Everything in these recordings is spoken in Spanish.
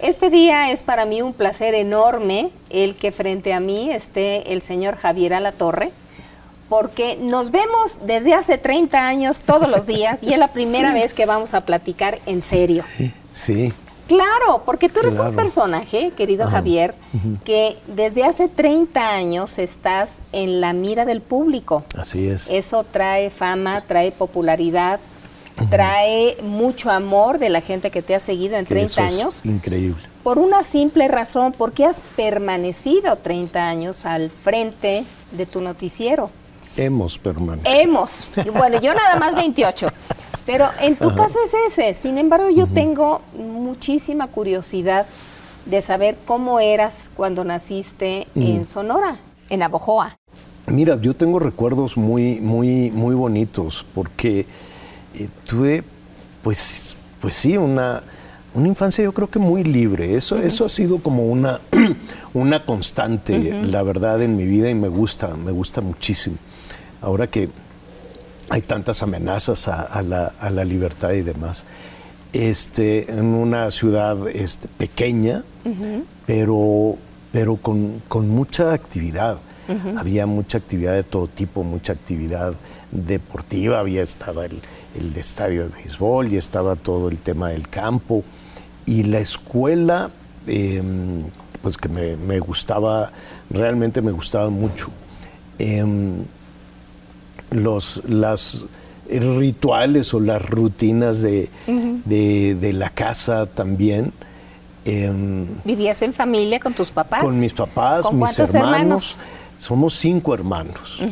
Este día es para mí un placer enorme el que frente a mí esté el señor Javier Alatorre, porque nos vemos desde hace 30 años todos los días y es la primera vez que vamos a platicar en serio. Sí. Claro, porque tú eres un personaje, querido Javier, que desde hace 30 años estás en la mira del público. Así es. Eso trae fama, trae popularidad, trae mucho amor de la gente que te ha seguido en 30 años. increíble. Por una simple razón, porque has permanecido 30 años al frente de tu noticiero. Hemos permanecido. Hemos. Bueno, yo nada más 28. Pero en tu caso es ese. Sin embargo, yo tengo muchísima curiosidad de saber cómo eras cuando naciste en Sonora, en Abojoa. Mira, yo tengo recuerdos muy, muy, muy bonitos porque eh, tuve, pues, pues sí, una, una infancia yo creo que muy libre. Eso, eso ha sido como una, una constante, la verdad, en mi vida y me gusta, me gusta muchísimo. Ahora que hay tantas amenazas a, la, libertad y demás. Este, en una ciudad este, pequeña, pero, pero con, mucha actividad. Había mucha actividad de todo tipo, mucha actividad deportiva, había estado el, estadio de béisbol y estaba todo el tema del campo. Y la escuela, em, pues que me, gustaba, realmente me gustaba mucho. Em, los las rituales o las rutinas de, la casa también. Em, ¿Vivías en familia con tus papás? Con mis papás, mis hermanos. Somos cinco hermanos.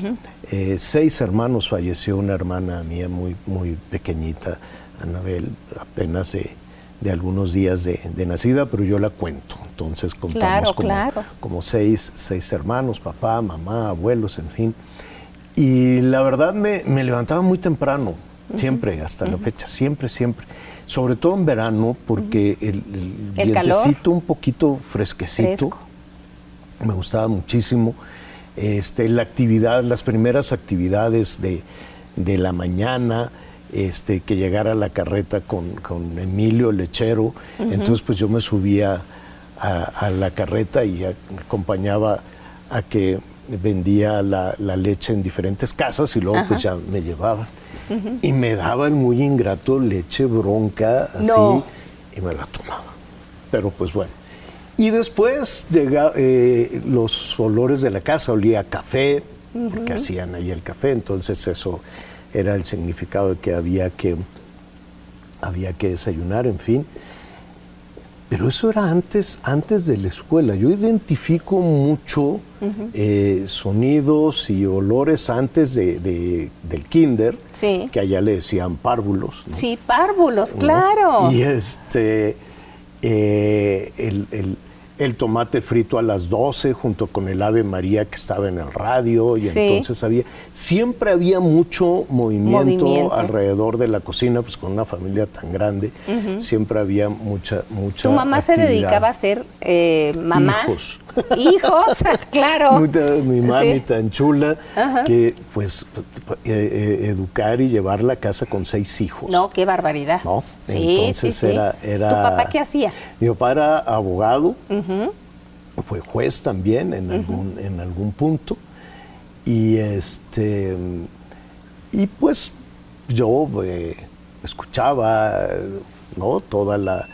Eh, seis hermanos, falleció una hermana mía muy, muy pequeñita, Anabel, apenas de, algunos días de, nacida, pero yo la cuento. Entonces contamos como, como seis, seis hermanos, papá, mamá, abuelos, en fin. Y la verdad me, levantaba muy temprano, siempre, hasta la fecha, siempre, siempre. Sobre todo en verano, porque el, el, vientecito un poquito fresquecito, me gustaba muchísimo. Este, la actividad, las primeras actividades de, la mañana, este, que llegara la carreta con, Emilio Lechero. Entonces, pues yo me subía a, a, la carreta y acompañaba a que vendía la, leche en diferentes casas y luego pues ya me llevaban. Y me daban muy ingrato leche bronca, así, y me la tomaba. Pero pues bueno. Y después llega eh, los olores de la casa, olía a café, porque hacían ahí el café, entonces eso era el significado de que había que, había que desayunar, en fin. Pero eso era antes, antes de la escuela. Yo identifico mucho eh, sonidos y olores antes de, del kinder, que allá le decían párvulos. Sí, párvulos, claro. Y este, eh, el, el tomate frito a las 12 junto con el Ave María que estaba en el radio y entonces había siempre había mucho movimiento, alrededor de la cocina pues con una familia tan grande siempre había mucha mucha tu mamá se dedicaba a ser eh, mamá. Hijos. Hijos claro. Mi mami tan chula que pues eh, eh, educar y llevar la casa con seis hijos. No qué barbaridad. No entonces era era tu papá qué hacía mi papá era abogado fue juez también en, algún, en algún punto. Y este y pues yo eh, escuchaba ¿no? toda la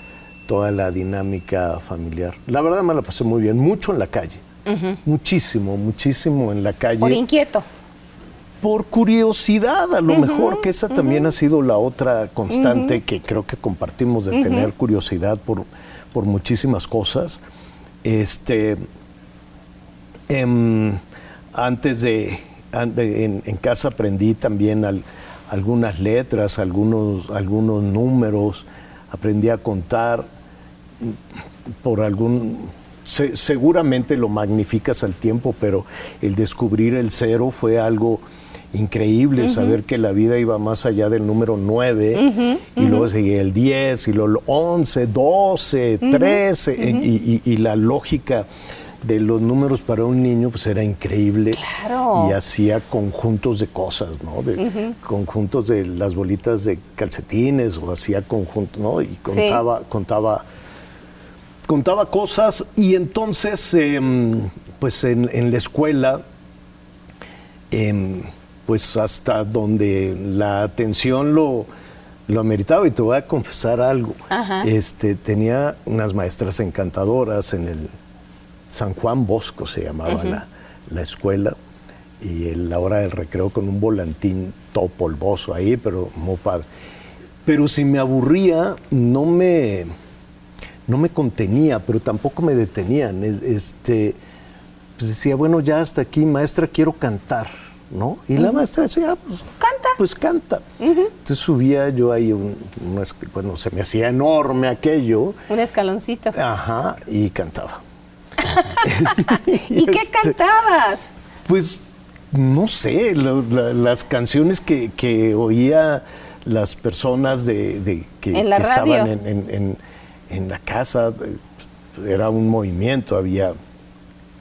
toda la dinámica familiar. La verdad me la pasé muy bien, mucho en la calle. Muchísimo, muchísimo en la calle. Por inquieto. Por curiosidad, a lo mejor, que esa también ha sido la otra constante que creo que compartimos de tener curiosidad por, por muchísimas cosas. Este, em, antes de, en, casa aprendí también algunas letras, algunos, algunos números, aprendí a contar por algún seguramente lo magnificas al tiempo, pero el descubrir el cero fue algo increíble, saber que la vida iba más allá del número 9, y luego seguía el 10, y luego el 11, 12, 13, y, la lógica de los números para un niño pues era increíble. Y hacía conjuntos de cosas, ¿no? De, Conjuntos de las bolitas de calcetines o hacía conjuntos, ¿no? Y contaba, contaba contaba cosas y entonces, em, pues en, la escuela, em, pues hasta donde la atención lo, lo ameritaba, y te voy a confesar algo, este, tenía unas maestras encantadoras en el San Juan Bosco, se llamaba la, la escuela, y en la hora del recreo con un volantín todo polvoso ahí, pero muy padre. Pero si me aburría, no me, no me contenía, pero tampoco me detenían. Este, pues decía, bueno, ya hasta aquí, maestra, quiero cantar, ¿no? Y la maestra decía, ah, pues canta. Pues canta. Entonces subía yo ahí, un, bueno, se me hacía enorme aquello. Un escaloncito. Ajá, y cantaba. ¿Y qué este, cantabas? Pues no sé, las canciones que, oía las personas de, que, estaban en, la casa, eh, era un movimiento, había,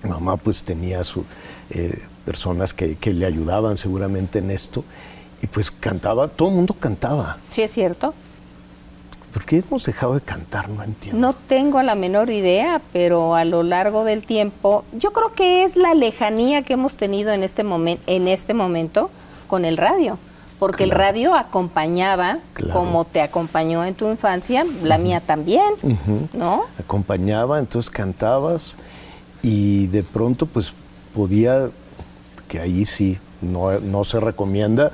mamá pues tenía su, eh, personas que, que, le ayudaban seguramente en esto, y pues cantaba, todo el mundo cantaba. Sí, es cierto. ¿Por qué hemos dejado de cantar? No entiendo. No tengo la menor idea, pero a lo largo del tiempo, yo creo que es la lejanía que hemos tenido en este, momento en este momento con el radio. Porque el radio acompañaba, como te acompañó en tu infancia, la mía también, ¿no? Acompañaba, entonces cantabas y de pronto pues podía, que ahí sí, no, no se recomienda,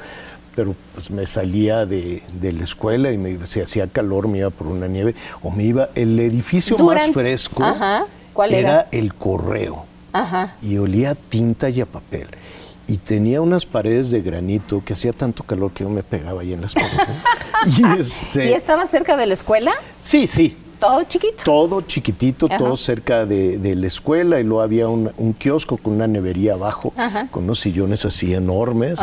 pero pues me salía de, la escuela y me, si hacía calor me iba por una nieve o me iba, el edificio más fresco era? el correo y olía a tinta y a papel y tenía unas paredes de granito que hacía tanto calor que yo me pegaba ahí en las paredes. Este ¿Y, estaba cerca de la escuela? Sí, sí. ¿Todo chiquito? Todo chiquitito, todo cerca de, la escuela y luego había un, kiosco con una nevería abajo, con unos sillones así enormes.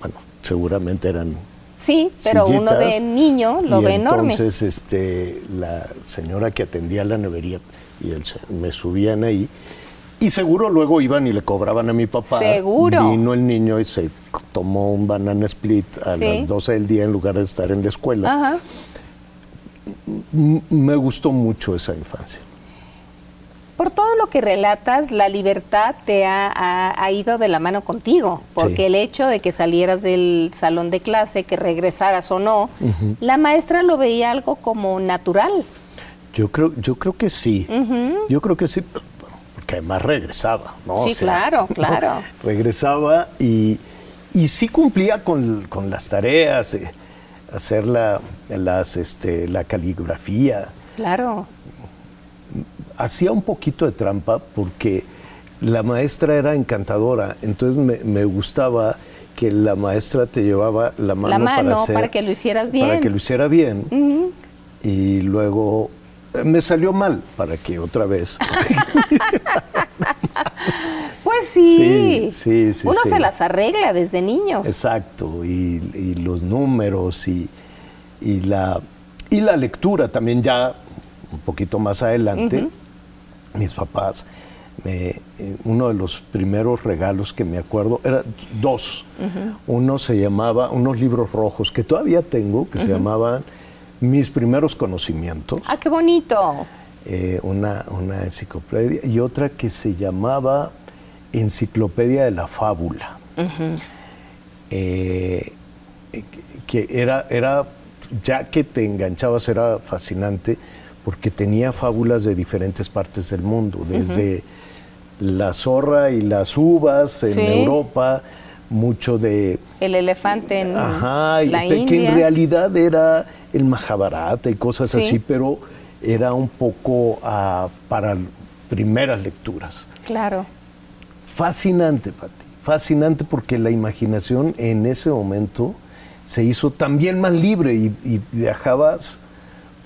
Bueno, seguramente eran Sí, pero uno de niño lo ve enorme. Entonces, este, la señora que atendía la nevería y él, me subían ahí. Y seguro luego iban y le cobraban a mi papá. Seguro. Vino el niño y se tomó un banana split a las 12 del día en lugar de estar en la escuela. Ajá. Me gustó mucho esa infancia. Por todo lo que relatas, la libertad te ha, ido de la mano contigo, porque el hecho de que salieras del salón de clase, que regresaras o no, la maestra lo veía algo como natural. Yo creo, yo creo que sí. Yo creo que sí, porque además regresaba, ¿no? Sí, claro, claro. Regresaba y, y, sí cumplía con, las tareas, hacer la, las, este, la caligrafía. Claro hacía un poquito de trampa porque la maestra era encantadora, entonces me, gustaba que la maestra te llevaba la mano, para, que lo hicieras bien. Para que lo hiciera bien. Y luego me salió mal para que otra vez. pues sí. Sí, sí, Uno se las arregla desde niños. Exacto. Y, los números y, la, y la lectura también ya un poquito más adelante mis papás, eh, uno de los primeros regalos que me acuerdo, era dos. Uno se llamaba, unos libros rojos que todavía tengo, que se llamaban Mis primeros conocimientos. ¡Ah, qué bonito! Eh, una, una enciclopedia y otra que se llamaba Enciclopedia de la Fábula. Eh, que era, era, ya que te enganchabas, era fascinante porque tenía fábulas de diferentes partes del mundo, desde la zorra y las uvas en Europa, mucho de... El elefante en ajá, la y que en realidad era el Mahabharata y cosas así, pero era un poco ah, para primeras lecturas. Claro. Fascinante, Pati, fascinante porque la imaginación en ese momento se hizo también más libre y viajabas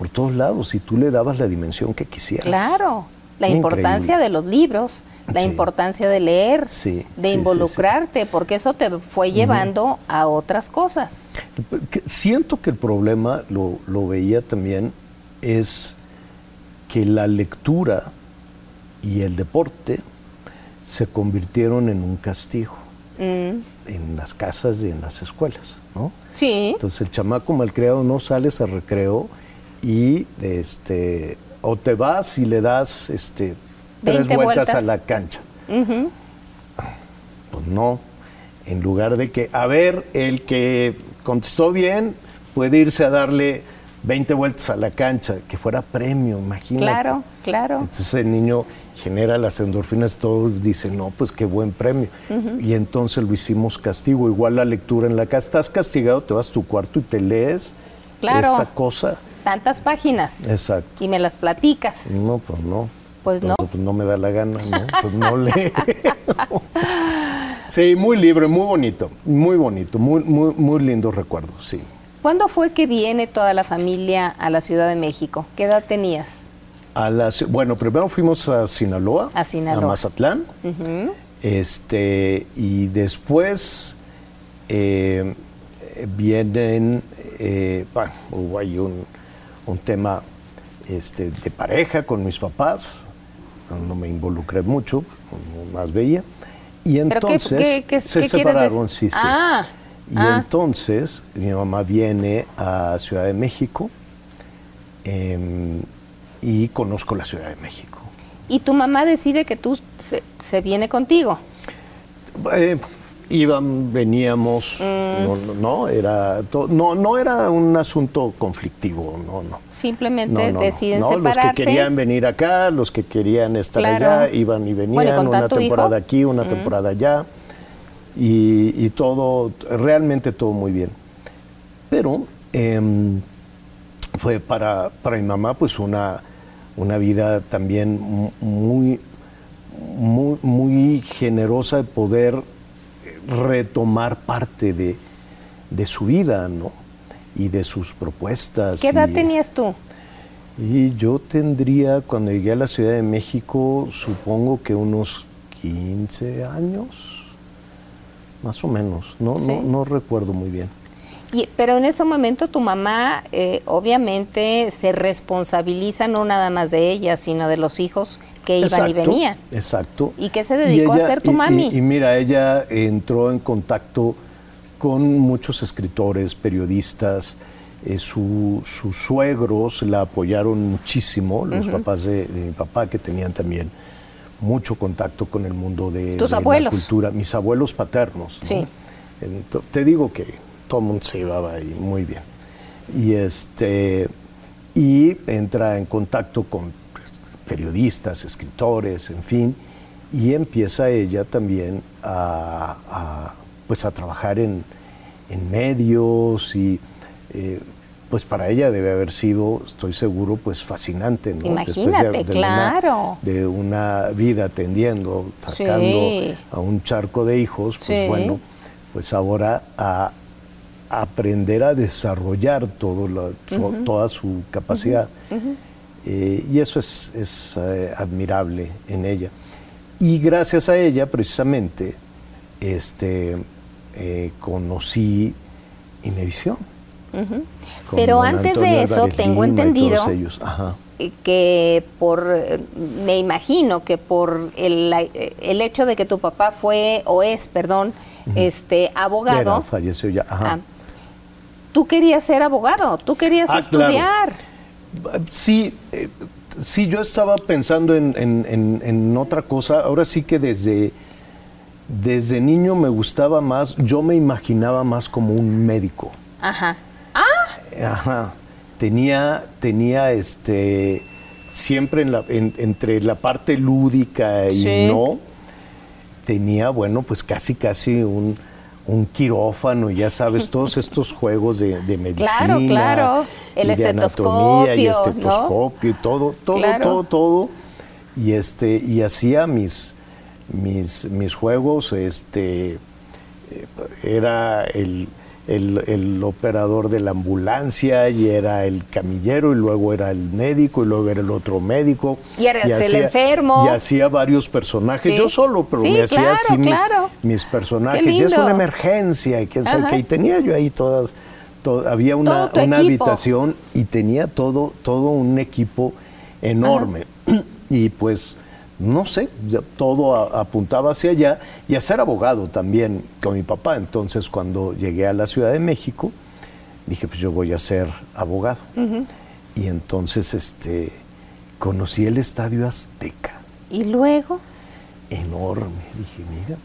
por todos lados y tú le dabas la dimensión que quisieras. Claro, la importancia de los libros, la importancia de leer, de involucrarte, porque eso te fue llevando a otras cosas. Siento que el problema, lo, veía también, es que la lectura y el deporte se convirtieron en un castigo mm. en las casas y en las escuelas, ¿no? Sí. Entonces el chamaco malcriado no sales a recreo y este, o te vas y le das este, tres vueltas, a la cancha. Pues no, en lugar de que, a ver, el que contestó bien puede irse a darle 20 vueltas a la cancha, que fuera premio, imagínate. Claro, claro. Entonces el niño genera las endorfinas, todos dicen, no, pues qué buen premio. Y entonces lo hicimos castigo, igual la lectura en la casa. Estás castigado, te vas a tu cuarto y te lees esta cosa. Tantas páginas. Exacto. Y me las platicas. No, pues no. Pues no. Pues no me da la gana, ¿no? Pues no lee. sí, muy libre, muy bonito, muy bonito, muy, muy, muy lindo recuerdo, sí. ¿Cuándo fue que viene toda la familia a la Ciudad de México? ¿Qué edad tenías? A bueno, primero fuimos a Sinaloa, a, Sinaloa. a Mazatlán, este, y después eh, vienen, eh, bueno, hubo ahí un, tema este, de pareja con mis papás, no me involucré mucho, más veía, y entonces se separaron, sí, sí. Ah, y ah. entonces mi mamá viene a Ciudad de México. Em, y conozco la Ciudad de México. ¿Y tu mamá decide que tú se, viene contigo? Eh, iban, veníamos, mm. no, era no, no era un asunto conflictivo, no, no. Simplemente deciden separarse. Los que querían venir acá, los que querían estar allá, iban y venían, una temporada aquí, una mm. temporada allá, y, todo, realmente todo muy bien. Pero em, fue para, para mi mamá pues una una vida también muy, muy, muy generosa de poder retomar parte de, su vida, ¿no? Y de sus propuestas. ¿Qué edad tenías tú? Y yo tendría, cuando llegué a la Ciudad de México, supongo que unos 15 años, más o menos, no, no, no recuerdo muy bien pero en ese momento tu mamá eh, obviamente se responsabiliza no nada más de ella, sino de los hijos que iban y venían. Exacto. ¿Y qué se dedicó a hacer tu mami? Y, mira, ella entró en contacto con muchos escritores, periodistas, eh, sus suegros la apoyaron muchísimo, los papás de, mi papá que tenían también mucho contacto con el mundo de, la cultura, mis abuelos paternos. Sí. te digo que todo el mundo se llevaba ahí muy bien. Y, este, y entra en contacto con periodistas, escritores, en fin, y empieza ella también a, pues a trabajar en, medios y eh, pues para ella debe haber sido, estoy seguro, pues fascinante, ¿no? Imagínate, claro. de una vida atendiendo, sacando a un charco de hijos, pues bueno, pues ahora a, aprender a desarrollar todo toda su capacidad. Eh, y eso es, eh, admirable en ella. Y gracias a ella, precisamente, este, eh, conocí Inevisión. Pero antes de eso, tengo entendido que por, me imagino que por el, el, hecho de que tu papá fue, o es, perdón, este abogado. falleció ya. Ajá. Ah, tú querías ser abogado, tú querías ah, estudiar. Sí, eh, sí, yo estaba pensando en, otra cosa. Ahora sí que desde, desde niño me gustaba más, yo me imaginaba más como un médico. Ajá. Ah. Ajá. Tenía, tenía este, siempre en la, entre la parte lúdica y no, tenía, bueno, pues casi, casi un un quirófano, ya sabes, todos estos juegos de, medicina. Claro, claro. El y anatomía y estetoscopio y todo, todo, todo, todo. Y este, y hacía mis, mis, mis juegos, este, eh, era el el, operador de la ambulancia y era el camillero y luego era el médico y luego era el otro médico. Y era el enfermo. Y hacía varios personajes. Yo solo, pero me hacía así mis, personajes. Y es una emergencia. Y, que, y tenía yo ahí todas, había una, una habitación y tenía todo, todo un equipo enorme. Y pues no sé, todo apuntaba hacia allá y a ser abogado también con mi papá. Entonces cuando llegué a la Ciudad de México, dije, pues yo voy a ser abogado. Y entonces, este, conocí el Estadio Azteca. ¿Y luego? Enorme. Dije, mira,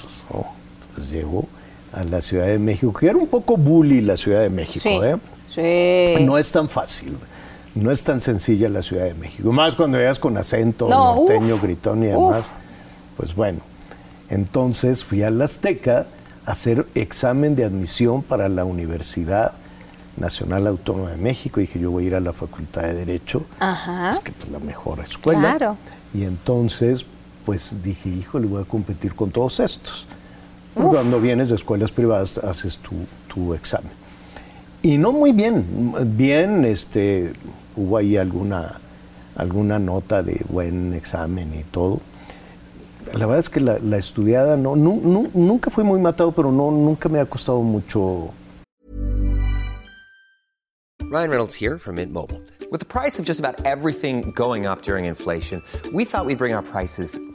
pues, oh, pues llego a la Ciudad de México, que era un poco bully la Ciudad de México, ¿eh? Sí. No es tan fácil, no es tan sencilla la Ciudad de México. Más cuando veas con acento norteño, gritón y demás. Pues bueno, entonces fui al Azteca a hacer examen de admisión para la Universidad Nacional Autónoma de México. Dije, yo voy a ir a la Facultad de Derecho, Ajá. que es la mejor escuela. Claro. Y entonces, pues dije, híjole, voy a competir con todos estos. Cuando vienes de escuelas privadas, haces tu, tu examen. Y no muy bien, bien, este, hubo ahí alguna, nota de buen examen y todo. La verdad es que la, la estudiada nunca fui muy matado, pero nunca me ha costado mucho. Ryan Reynolds here from Mint Mobile. With the price of just about everything going up during inflation, we thought we'd bring our prices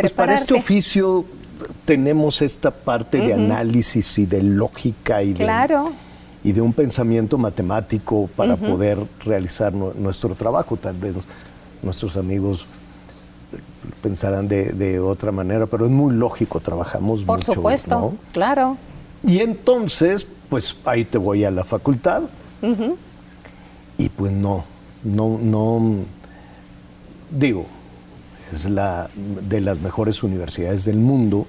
Pues para este oficio tenemos esta parte de análisis y de lógica y de, Claro. y de un pensamiento matemático para poder realizar nu- nuestro trabajo. Tal vez nuestros amigos pensarán de, de otra manera, pero es muy lógico, trabajamos Por mucho. supuesto, ¿no? claro. Y entonces, pues ahí te voy a la facultad. Y pues no, no, no, digo, es la de las mejores universidades del mundo,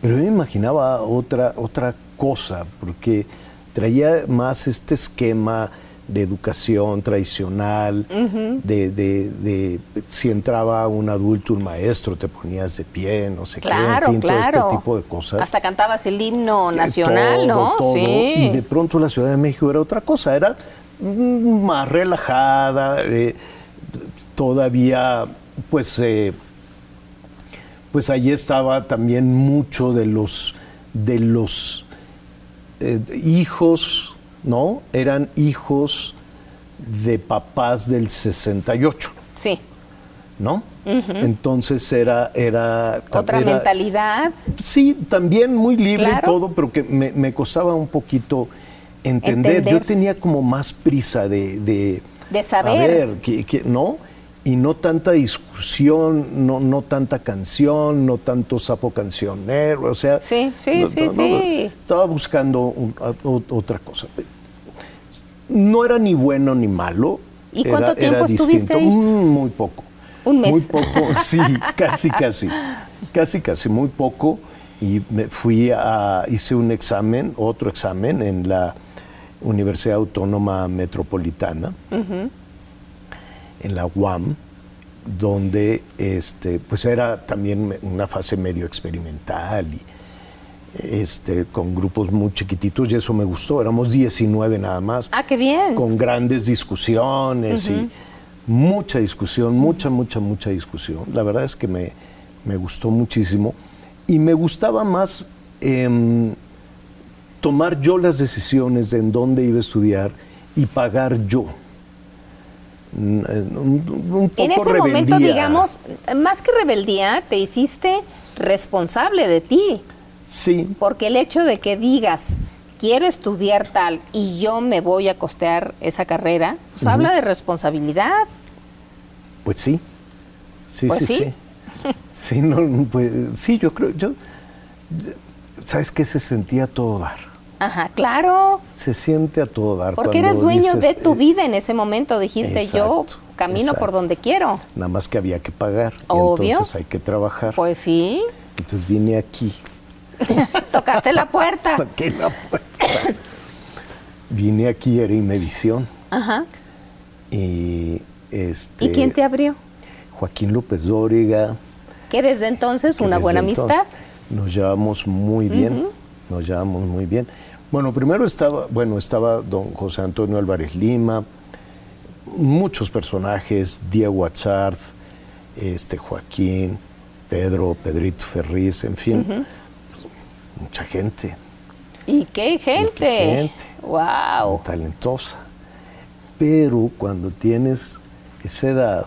pero yo me imaginaba otra, otra cosa, porque traía más este esquema de educación tradicional, de, de- de si entraba un adulto, un maestro, te ponías de pie, no sé Claro, qué, en fin, claro. todo este tipo de cosas. Hasta cantabas el himno nacional, Todo, ¿no? todo. Y Sí. de pronto la Ciudad de México era otra cosa, era mm, más relajada, eh, todavía, pues, eh, pues allí estaba también mucho de los, de los eh, hijos, ¿no? Eran hijos de papás del 68. Sí. ¿no? Entonces era, era Otra era- mentalidad. Sí, también muy libre Claro. y todo, pero que me, me costaba un poquito entender. Entender. Yo tenía como más prisa de... De, De saber. A ver, que, que- ¿no? Y no tanta discusión, no, no tanta canción, no tanto sapo cancionero, o sea... Sí, sí, no- sí, no- sí. Estaba buscando un- a- o- otra cosa. No era ni bueno ni malo. ¿Y era- cuánto era tiempo estuviste distinto. ahí? Mm, muy poco. Un mes. Muy poco, sí, casi, casi. Casi, casi, muy poco. Y me fui a, hice un examen, otro examen en la Universidad Autónoma Metropolitana, en la UAM, donde este, pues era también una fase medio experimental y este, con grupos muy chiquititos y eso me gustó, éramos 19 nada más Ah, qué bien. con grandes discusiones y mucha discusión, mucha, mucha, mucha discusión. La verdad es que me, me gustó muchísimo y me gustaba más em, tomar yo las decisiones de en dónde iba a estudiar y pagar yo. Un, poco En ese momento, digamos, más que rebeldía, te hiciste responsable de ti. Sí. Porque el hecho de que digas, quiero estudiar tal y yo me voy a costear esa carrera, pues habla de responsabilidad. Pues sí. Sí, pues sí, sí. Sí, no, pues, sí, yo creo, yo, ¿sabes qué? Se sentía todo dar. Ajá, claro. Se siente a todo dar. Porque eres dueño de tu eh, vida en ese momento. Dijiste, yo camino por donde quiero. Nada más que había que pagar. Obvio. entonces hay que trabajar. Pues sí. Entonces vine aquí. Tocaste la puerta. Toqué la puerta. vine aquí, era Inmevisión. Ajá. Y este. ¿Y quién te abrió? Joaquín López Dóriga. Que desde entonces una buena amistad. Nos llevamos muy bien, nos llevamos muy bien. Bueno, primero estaba, bueno, estaba don José Antonio Álvarez Lima, muchos personajes, Diego Achard, este Joaquín, Pedro, Pedrito Ferriz, en fin, mucha gente. ¿Y qué gente? gente. Wow. Talentosa. Pero cuando tienes esa edad,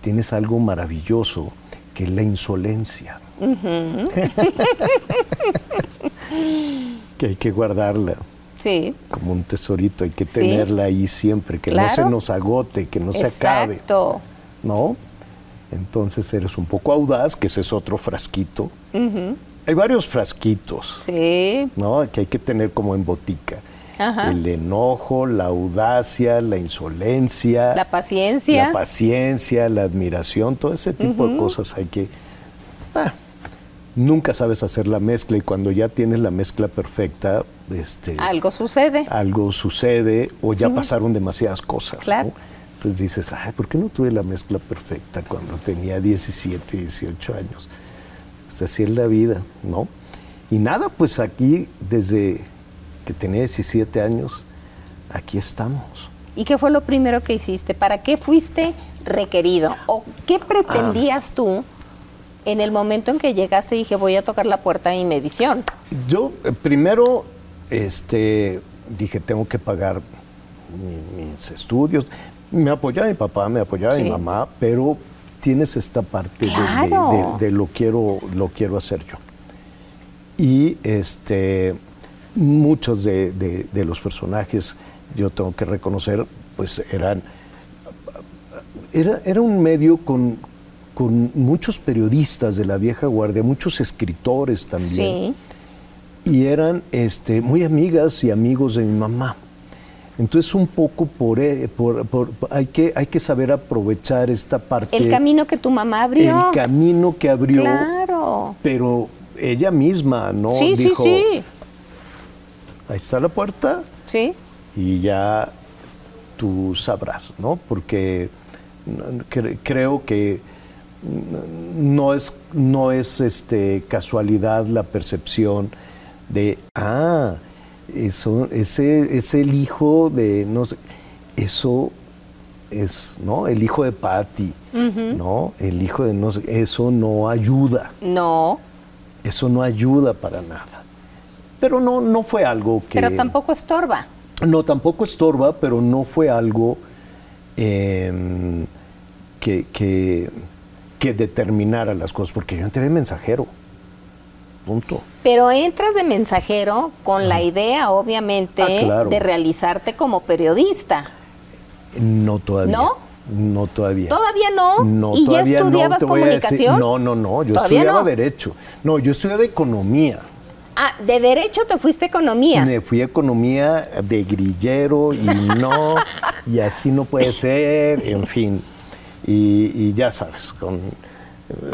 tienes algo maravilloso, que es la insolencia. que hay que guardarla. Sí. Como un tesorito, hay que tenerla ahí siempre, que no se nos agote, que no se acabe. ¿No? Entonces eres un poco audaz, que ese es otro frasquito. Hay varios frasquitos. Sí. ¿No? Que hay que tener como en botica el enojo, la audacia, la insolencia. La paciencia. La paciencia, la admiración, todo ese tipo de cosas hay que... Ah, nunca sabes hacer la mezcla y cuando ya tienes la mezcla perfecta, este, algo sucede. Algo sucede o ya pasaron demasiadas cosas. Claro. Entonces dices, ay, ¿por qué no tuve la mezcla perfecta cuando tenía 17, 18 años? Pues así es la vida, ¿no? Y nada, pues aquí desde que tenía 17 años, aquí estamos. ¿Y qué fue lo primero que hiciste? ¿Para qué fuiste requerido? ¿O qué pretendías tú en el momento en que llegaste y dije voy a tocar la puerta de mi visión? Yo eh, primero este, dije tengo que pagar mis estudios. Me apoyaba mi papá, me apoyaba mi mamá, pero tienes esta parte de, de, lo quiero lo quiero hacer yo. Y este muchos de, los personajes, yo tengo que reconocer, pues eran... Era, era un medio con, con, muchos periodistas de la vieja guardia, muchos escritores también. Y eran este, muy amigas y amigos de mi mamá. Entonces un poco por, eh, por, hay, que, hay que saber aprovechar esta parte. El camino que tu mamá abrió. El camino que abrió. Claro. Pero ella misma, ¿no? Sí, Dijo, sí, sí ahí está la puerta. Sí. Y ya tú sabrás, ¿no? Porque creo que no es, no es este, casualidad la percepción de, ah, eso, ese es el hijo de, no sé, eso es, ¿no? El hijo de Patty, ¿no? El hijo de no sé, eso no ayuda. No. Eso no ayuda para nada. Pero no, no fue algo que... Pero tampoco estorba. No, tampoco estorba, pero no fue algo em, que, que, determinara las cosas, porque yo entré de mensajero. Punto. Pero entras de mensajero con la idea, obviamente, ah, de realizarte como periodista. No todavía. ¿No? No todavía. ¿Todavía no? ¿Y ya estudiabas comunicación? no, no, no. Yo estudiaba Derecho. No, yo estudiaba Economía. Ah, de derecho te fuiste economía. Me fui a economía de grillero y no, y así no puede ser, en fin. Y, ya sabes, con,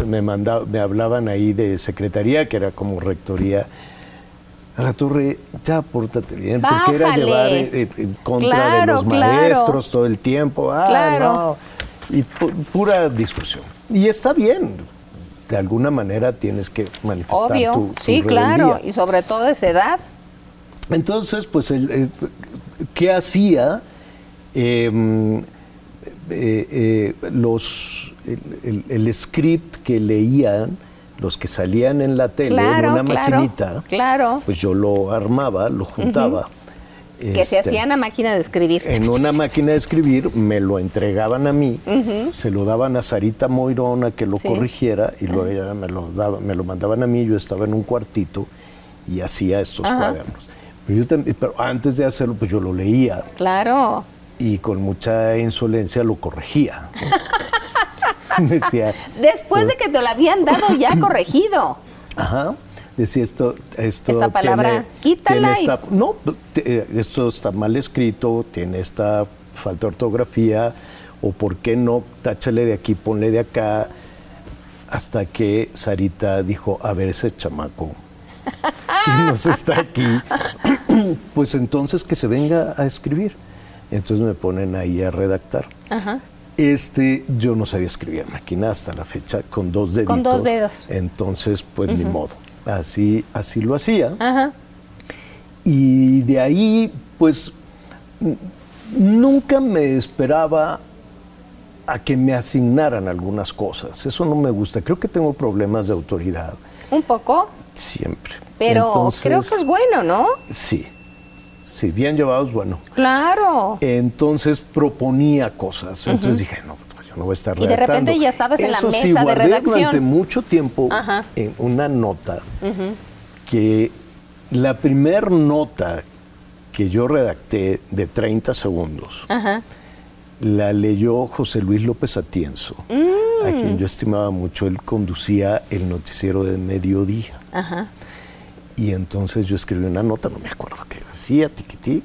me, mandaba, me hablaban ahí de secretaría, que era como rectoría. A la torre, ya pórtate bien, porque era llevar en contra de los maestros todo el tiempo. Ah, no. Y pura discusión. Y está bien, de alguna manera tienes que manifestar Obvio, tu, sí, claro, y sobre todo esa edad. Entonces, pues, el, ¿qué hacía? Em, eh, eh, los, el, script que leían, los que salían en la tele en una maquinita, claro. pues yo lo armaba, lo juntaba. Que se Este, hacían a máquina de escribir. En una máquina de escribir me lo entregaban a mí, se lo daban a Sarita Moirona que lo Sí. corrigiera y luego ella me lo, daba, me lo mandaban a mí, yo estaba en un cuartito y hacía estos cuadernos. Pero, yo también- pero antes de hacerlo, pues yo lo leía Claro. Y con mucha insolencia lo corregía. Decía, Después de que te lo habían dado ya corregido. Ajá. Decía esto, esto Esta palabra, tiene- quítala tiene esta- no, te- eh, esto está mal escrito, tiene esta falta de ortografía, o por qué no, táchale de aquí, ponle de acá, hasta que Sarita dijo, a ver ese chamaco que nos está aquí, pues entonces que se venga a escribir. Entonces me ponen ahí a redactar. Este, yo no sabía escribir máquina hasta la fecha, con dos deditos. Con dos dedos. Entonces, pues ni modo. Así, así lo hacía. Ajá. Y de ahí, pues, nunca me esperaba a que me asignaran algunas cosas. Eso no me gusta. Creo que tengo problemas de autoridad. Un poco, Siempre. pero Entonces, creo que es bueno, ¿no? Sí. Sí, bien llevados, bueno. Claro. Entonces proponía cosas. Entonces dije, no, pues yo no voy a estar Y de redactando. repente ya estabas en la Eso sí, mesa de guardé redacción. durante mucho tiempo Ajá. en una nota que la primer nota que yo redacté de 30 segundos Ajá. la leyó José Luis López Atienzo, a Mm. quien yo estimaba mucho. Él conducía el noticiero de mediodía. Ajá. Y entonces yo escribí una nota, no me acuerdo qué decía, tiquití.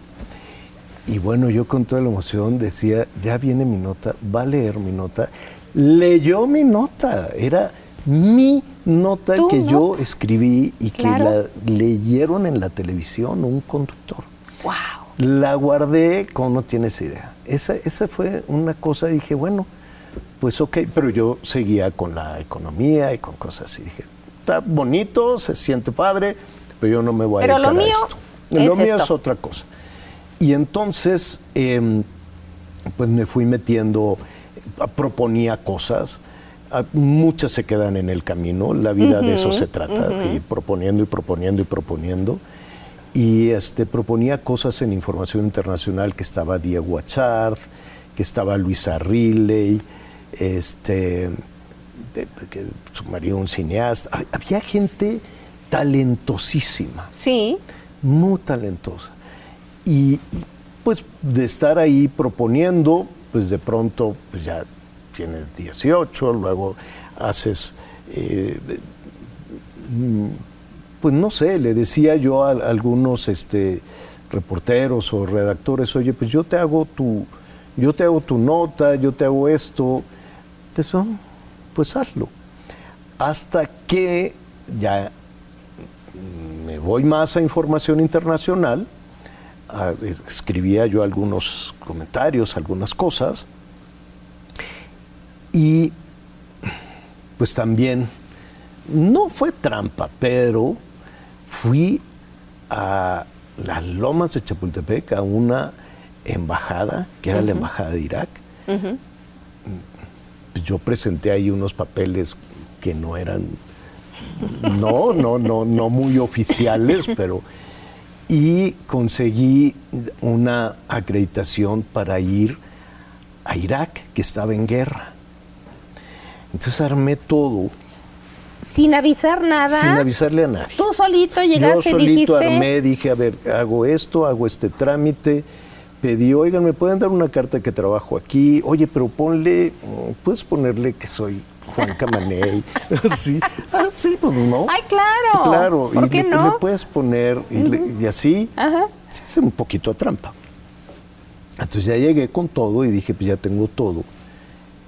Y bueno, yo con toda la emoción decía, ya viene mi nota, va a leer mi nota. Leyó mi nota, era mi nota que yo escribí y que la leyeron en la televisión un conductor. Wow. La guardé como no tienes idea. Esa, esa fue una cosa, dije, bueno, pues ok, pero yo seguía con la economía y con cosas así. Dije, está bonito, se siente padre, pero yo no me voy Pero a lo dedicar a mío esto. es lo mío esto. es otra cosa. Y entonces, em, pues me fui metiendo, eh, proponía cosas. Ah, Muchas se quedan en el camino, la vida de eso se trata, de ir proponiendo y proponiendo y proponiendo. Y este, proponía cosas en información internacional que estaba Diego Achard, que estaba Luisa Riley, este, de- que su marido un cineasta. Hab- Había gente talentosísima Sí. muy talentosa. Y, y, pues de estar ahí proponiendo, pues de pronto pues ya tienes 18, luego haces, eh, pues no sé, le decía yo a, algunos este, reporteros o redactores, oye, pues yo te hago tu, yo te hago tu nota, yo te hago esto, pues, "Oh, pues hazlo. Hasta que ya me voy más a información internacional, a- escribía yo algunos comentarios, algunas cosas, y pues también, no fue trampa, pero fui a las lomas de Chapultepec, a una embajada, que era la embajada de Irak. Yo presenté ahí unos papeles que no eran no, no, no, no muy oficiales, pero y conseguí una acreditación para ir a Irak, que estaba en guerra. Entonces armé todo Sin avisar nada. sin avisarle a nadie. Tú solito Yo llegaste y solito dijiste. armé, dije, a ver, hago esto, hago este trámite. Pedí, oigan, ¿me pueden dar una carta que trabajo aquí? Oye, pero ponle, puedes ponerle que soy Juan Camaney. sí, ah, sí, pues no. Ay, claro. Claro, ¿Por y qué le, no? le puedes poner, y, le- y así, Ajá. sí, es un poquito de trampa. Entonces ya llegué con todo y dije, pues ya tengo todo.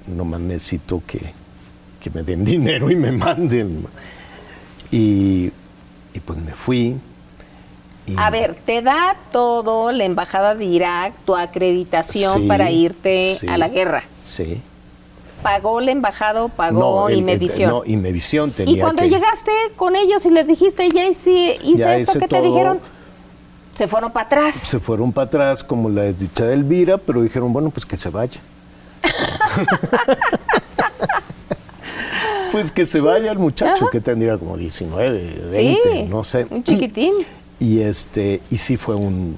Nomás necesito que, que me den dinero y me manden. Y, y pues me fui. A ver, te da todo la embajada de Irak, tu acreditación Sí, para irte sí, a la guerra. Sí. Pagó la embajada, o pagó el- el- Imevisión. no, Imevisión tenía y cuando que- llegaste con ellos y les dijiste, ya hice, hice Ya esto que te dijeron, se fueron para atrás. Se fueron para atrás como la desdicha de Elvira, pero dijeron, bueno, pues que se vaya. pues que se vaya el muchacho, que tendría como 19, 20, sí, no sé. un chiquitín. Y este, y sí fue un,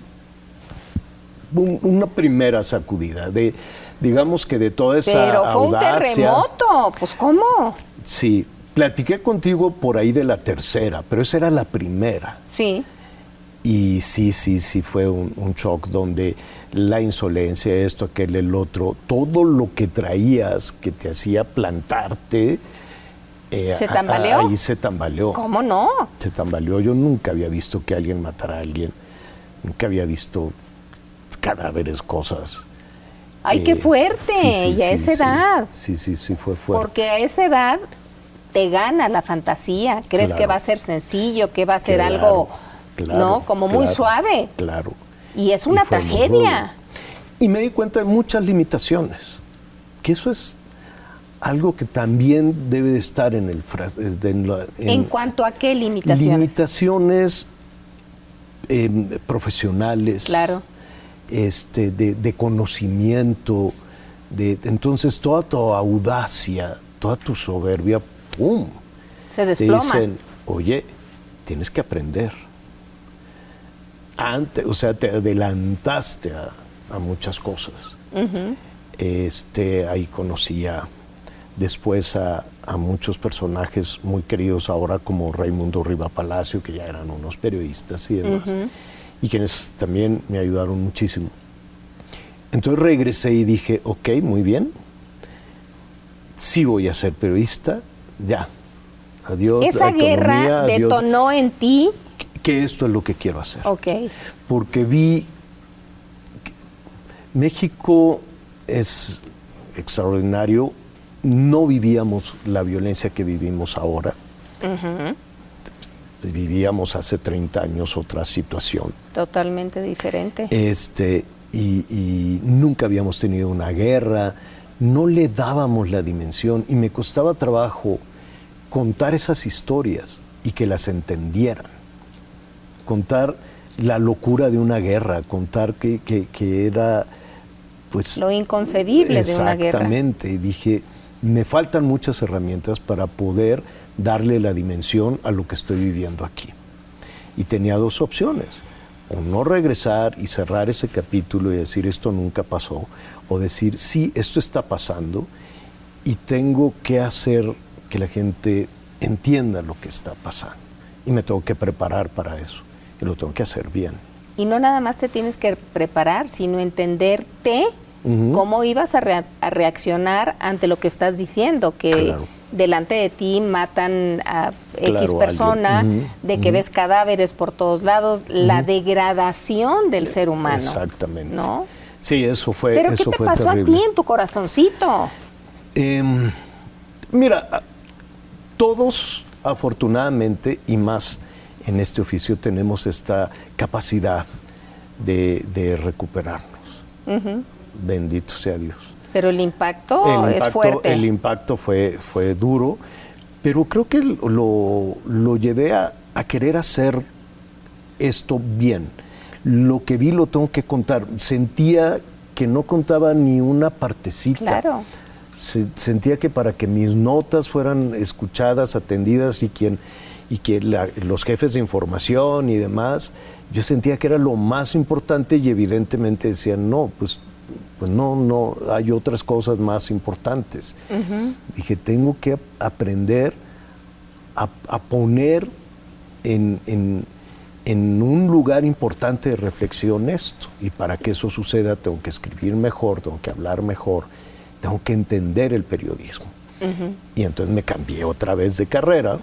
una primera sacudida, de, digamos que de toda esa Pero fue un terremoto, pues ¿cómo? Sí, platiqué contigo por ahí de la tercera, pero esa era la primera. Sí. Y sí, sí, sí fue un, shock donde la insolencia, esto, aquel, el otro, todo lo que traías que te hacía plantarte, eh, ¿Se tambaleó? ahí se tambaleó. ¿Cómo no? Se tambaleó. Yo nunca había visto que alguien matara a alguien. Nunca había visto cadáveres, cosas. ¡Ay, qué eh, fuerte! y a esa edad. Sí, sí, sí, fue fuerte. Porque a esa edad te gana la fantasía. Crees que va a ser sencillo, que va a ser algo ¿no? Como muy suave. Claro. Y es una tragedia. Y me di cuenta de muchas limitaciones, que eso es algo que también debe de estar en el... En, en, cuanto a qué limitaciones? Limitaciones em, profesionales. Claro. Este, de, conocimiento, de, entonces toda tu audacia, toda tu soberbia, ¡pum! Se desploma. Te dicen, oye, tienes que aprender antes, o sea, te adelantaste a, muchas cosas. este, ahí conocía después a, muchos personajes muy queridos ahora como Raimundo Riva Palacio, que ya eran unos periodistas y demás, y quienes también me ayudaron muchísimo. Entonces regresé y dije, ok, muy bien, sí voy a ser periodista, ya. Adiós. Esa guerra detonó en ti que esto es lo que quiero hacer. Ok. Porque vi, México es extraordinario, no vivíamos la violencia que vivimos ahora. Vivíamos hace 30 años otra situación. Totalmente diferente. Este, y, y, nunca habíamos tenido una guerra, no le dábamos la dimensión y me costaba trabajo contar esas historias y que las entendieran contar la locura de una guerra, contar que, que, era pues lo inconcebible de una guerra. Exactamente, dije, me faltan muchas herramientas para poder darle la dimensión a lo que estoy viviendo aquí. Y tenía dos opciones, o no regresar y cerrar ese capítulo y decir esto nunca pasó, o decir sí, esto está pasando y tengo que hacer que la gente entienda lo que está pasando. Y me tengo que preparar para eso y lo tengo que hacer bien. Y no nada más te tienes que preparar, sino entenderte cómo ibas a, reaccionar ante lo que estás diciendo, que delante de ti matan a X persona, de que ves cadáveres por todos lados, la degradación del ser humano. Exactamente. ¿No? Sí, eso fue ¿Pero eso qué te pasó a ti en tu corazoncito? Em, mira, todos afortunadamente y más en este oficio tenemos esta capacidad de, recuperarnos. Bendito sea Dios. Pero el impacto, es fuerte. El impacto fue, fue duro, pero creo que lo, lo llevé a, querer hacer esto bien. Lo que vi lo tengo que contar. Sentía que no contaba ni una partecita. Claro. sentía que para que mis notas fueran escuchadas, atendidas y quien y que los jefes de información y demás, yo sentía que era lo más importante y evidentemente decían, no, pues, pues no, no, hay otras cosas más importantes. Dije, tengo que aprender a, poner en, en, un lugar importante de reflexión esto. Y para que eso suceda tengo que escribir mejor, tengo que hablar mejor, tengo que entender el periodismo. Y entonces me cambié otra vez de carrera.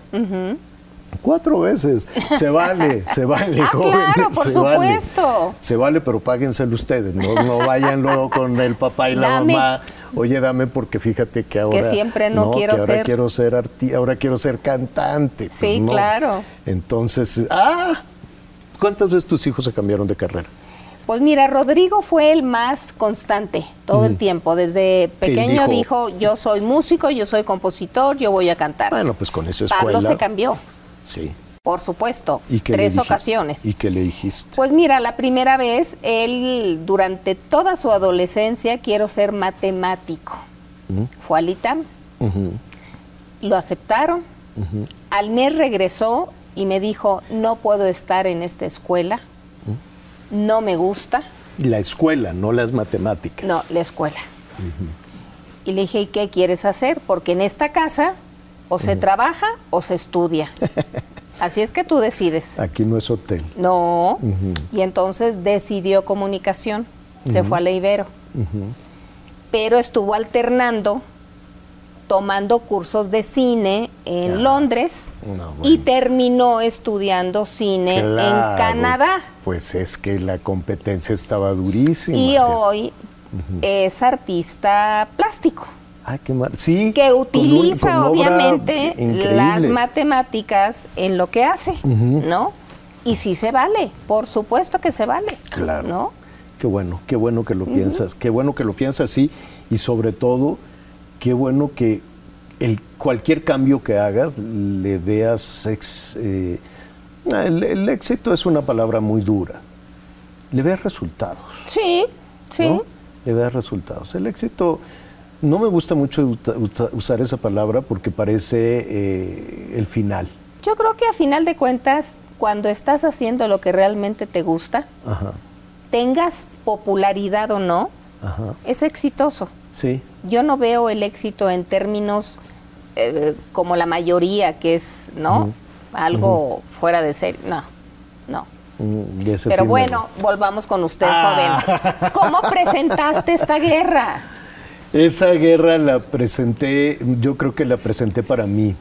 Cuatro veces. Se vale, se vale, ah, Claro, por supuesto. Se vale, pero páguenselo ustedes. No, no vayan luego con el papá y la mamá. Oye, dame porque fíjate que ahora. Que siempre no, quiero que ahora ser. Quiero ser arti ahora quiero ser cantante. Pues sí, claro. Entonces, ¡ah! ¿Cuántas veces tus hijos se cambiaron de carrera? Pues mira, Rodrigo fue el más constante todo el tiempo. Desde pequeño dijo, yo soy músico, yo soy compositor, yo voy a cantar. Bueno, pues con esa escuela. Pablo se cambió. Sí. Por supuesto, tres ocasiones. ¿Y qué le dijiste? Pues mira, la primera vez, él durante toda su adolescencia, quiero ser matemático. Fue al ITAM, lo aceptaron, al mes regresó y me dijo, no puedo estar en esta escuela, no me gusta, La escuela, no las matemáticas. No, la escuela. Y le dije, ¿y qué quieres hacer? Porque en esta casa o se trabaja o se estudia. Así es que tú decides. Aquí no es hotel. No. Y entonces decidió comunicación. Se fue a la Ibero. Pero estuvo alternando tomando cursos de cine en Londres y terminó estudiando cine en Canadá. Pues es que la competencia estaba durísima. Y hoy es artista plástico. Ah, qué mal. Sí, que utiliza obviamente las matemáticas en lo que hace, ¿no? Y sí se vale, por supuesto que se vale. Claro. ¿No? Qué bueno, qué bueno que lo piensas, qué bueno que lo piensas así y sobre todo qué bueno que el, cualquier cambio que hagas le veas... Eh, el, éxito es una palabra muy dura. Le veas resultados. Sí, sí. Le veas resultados. El éxito, no me gusta mucho usar esa palabra porque parece eh, el final. Yo creo que a final de cuentas, cuando estás haciendo lo que realmente te gusta, tengas popularidad o no, es exitoso. Sí. Yo no veo el éxito en términos eh, como la mayoría, que es, ¿no? Algo fuera de serie. No, no. Mm, Pero bueno, volvamos con usted, ah. joven. ¿Cómo presentaste esta guerra? Esa guerra la presenté, yo creo que la presenté para mí.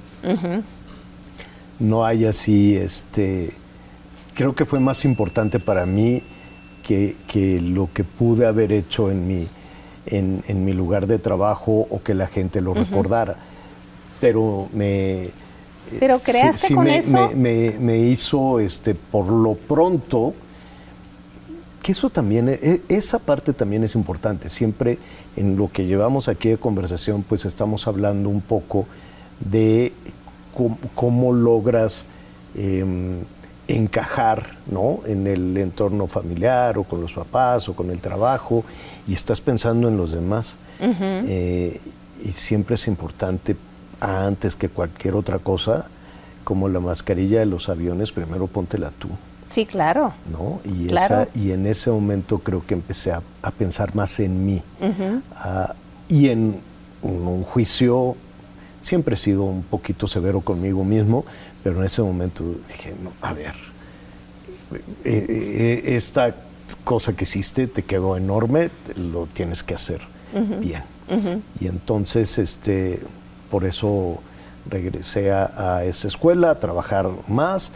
No hay así, este, creo que fue más importante para mí que, que lo que pude haber hecho en mi, en, mi lugar de trabajo o que la gente lo recordara. Pero me... ¿Pero creaste con me, eso? Me, hizo, este, por lo pronto, que eso también, e, esa parte también es importante. Siempre en lo que llevamos aquí de conversación, pues estamos hablando un poco de cómo, logras em, encajar ¿no? en el entorno familiar o con los papás o con el trabajo y estás pensando en los demás. Eh, y siempre es importante, antes que cualquier otra cosa, como la mascarilla de los aviones, primero póntela tú. Sí, claro. ¿no? Y, Esa, y en ese momento creo que empecé a, pensar más en mí. Ah, y en un, juicio, siempre he sido un poquito severo conmigo mismo, pero en ese momento dije, no, a ver, eh, eh, esta cosa que hiciste te quedó enorme, lo tienes que hacer bien. Y entonces, este, por eso regresé a, esa escuela a trabajar más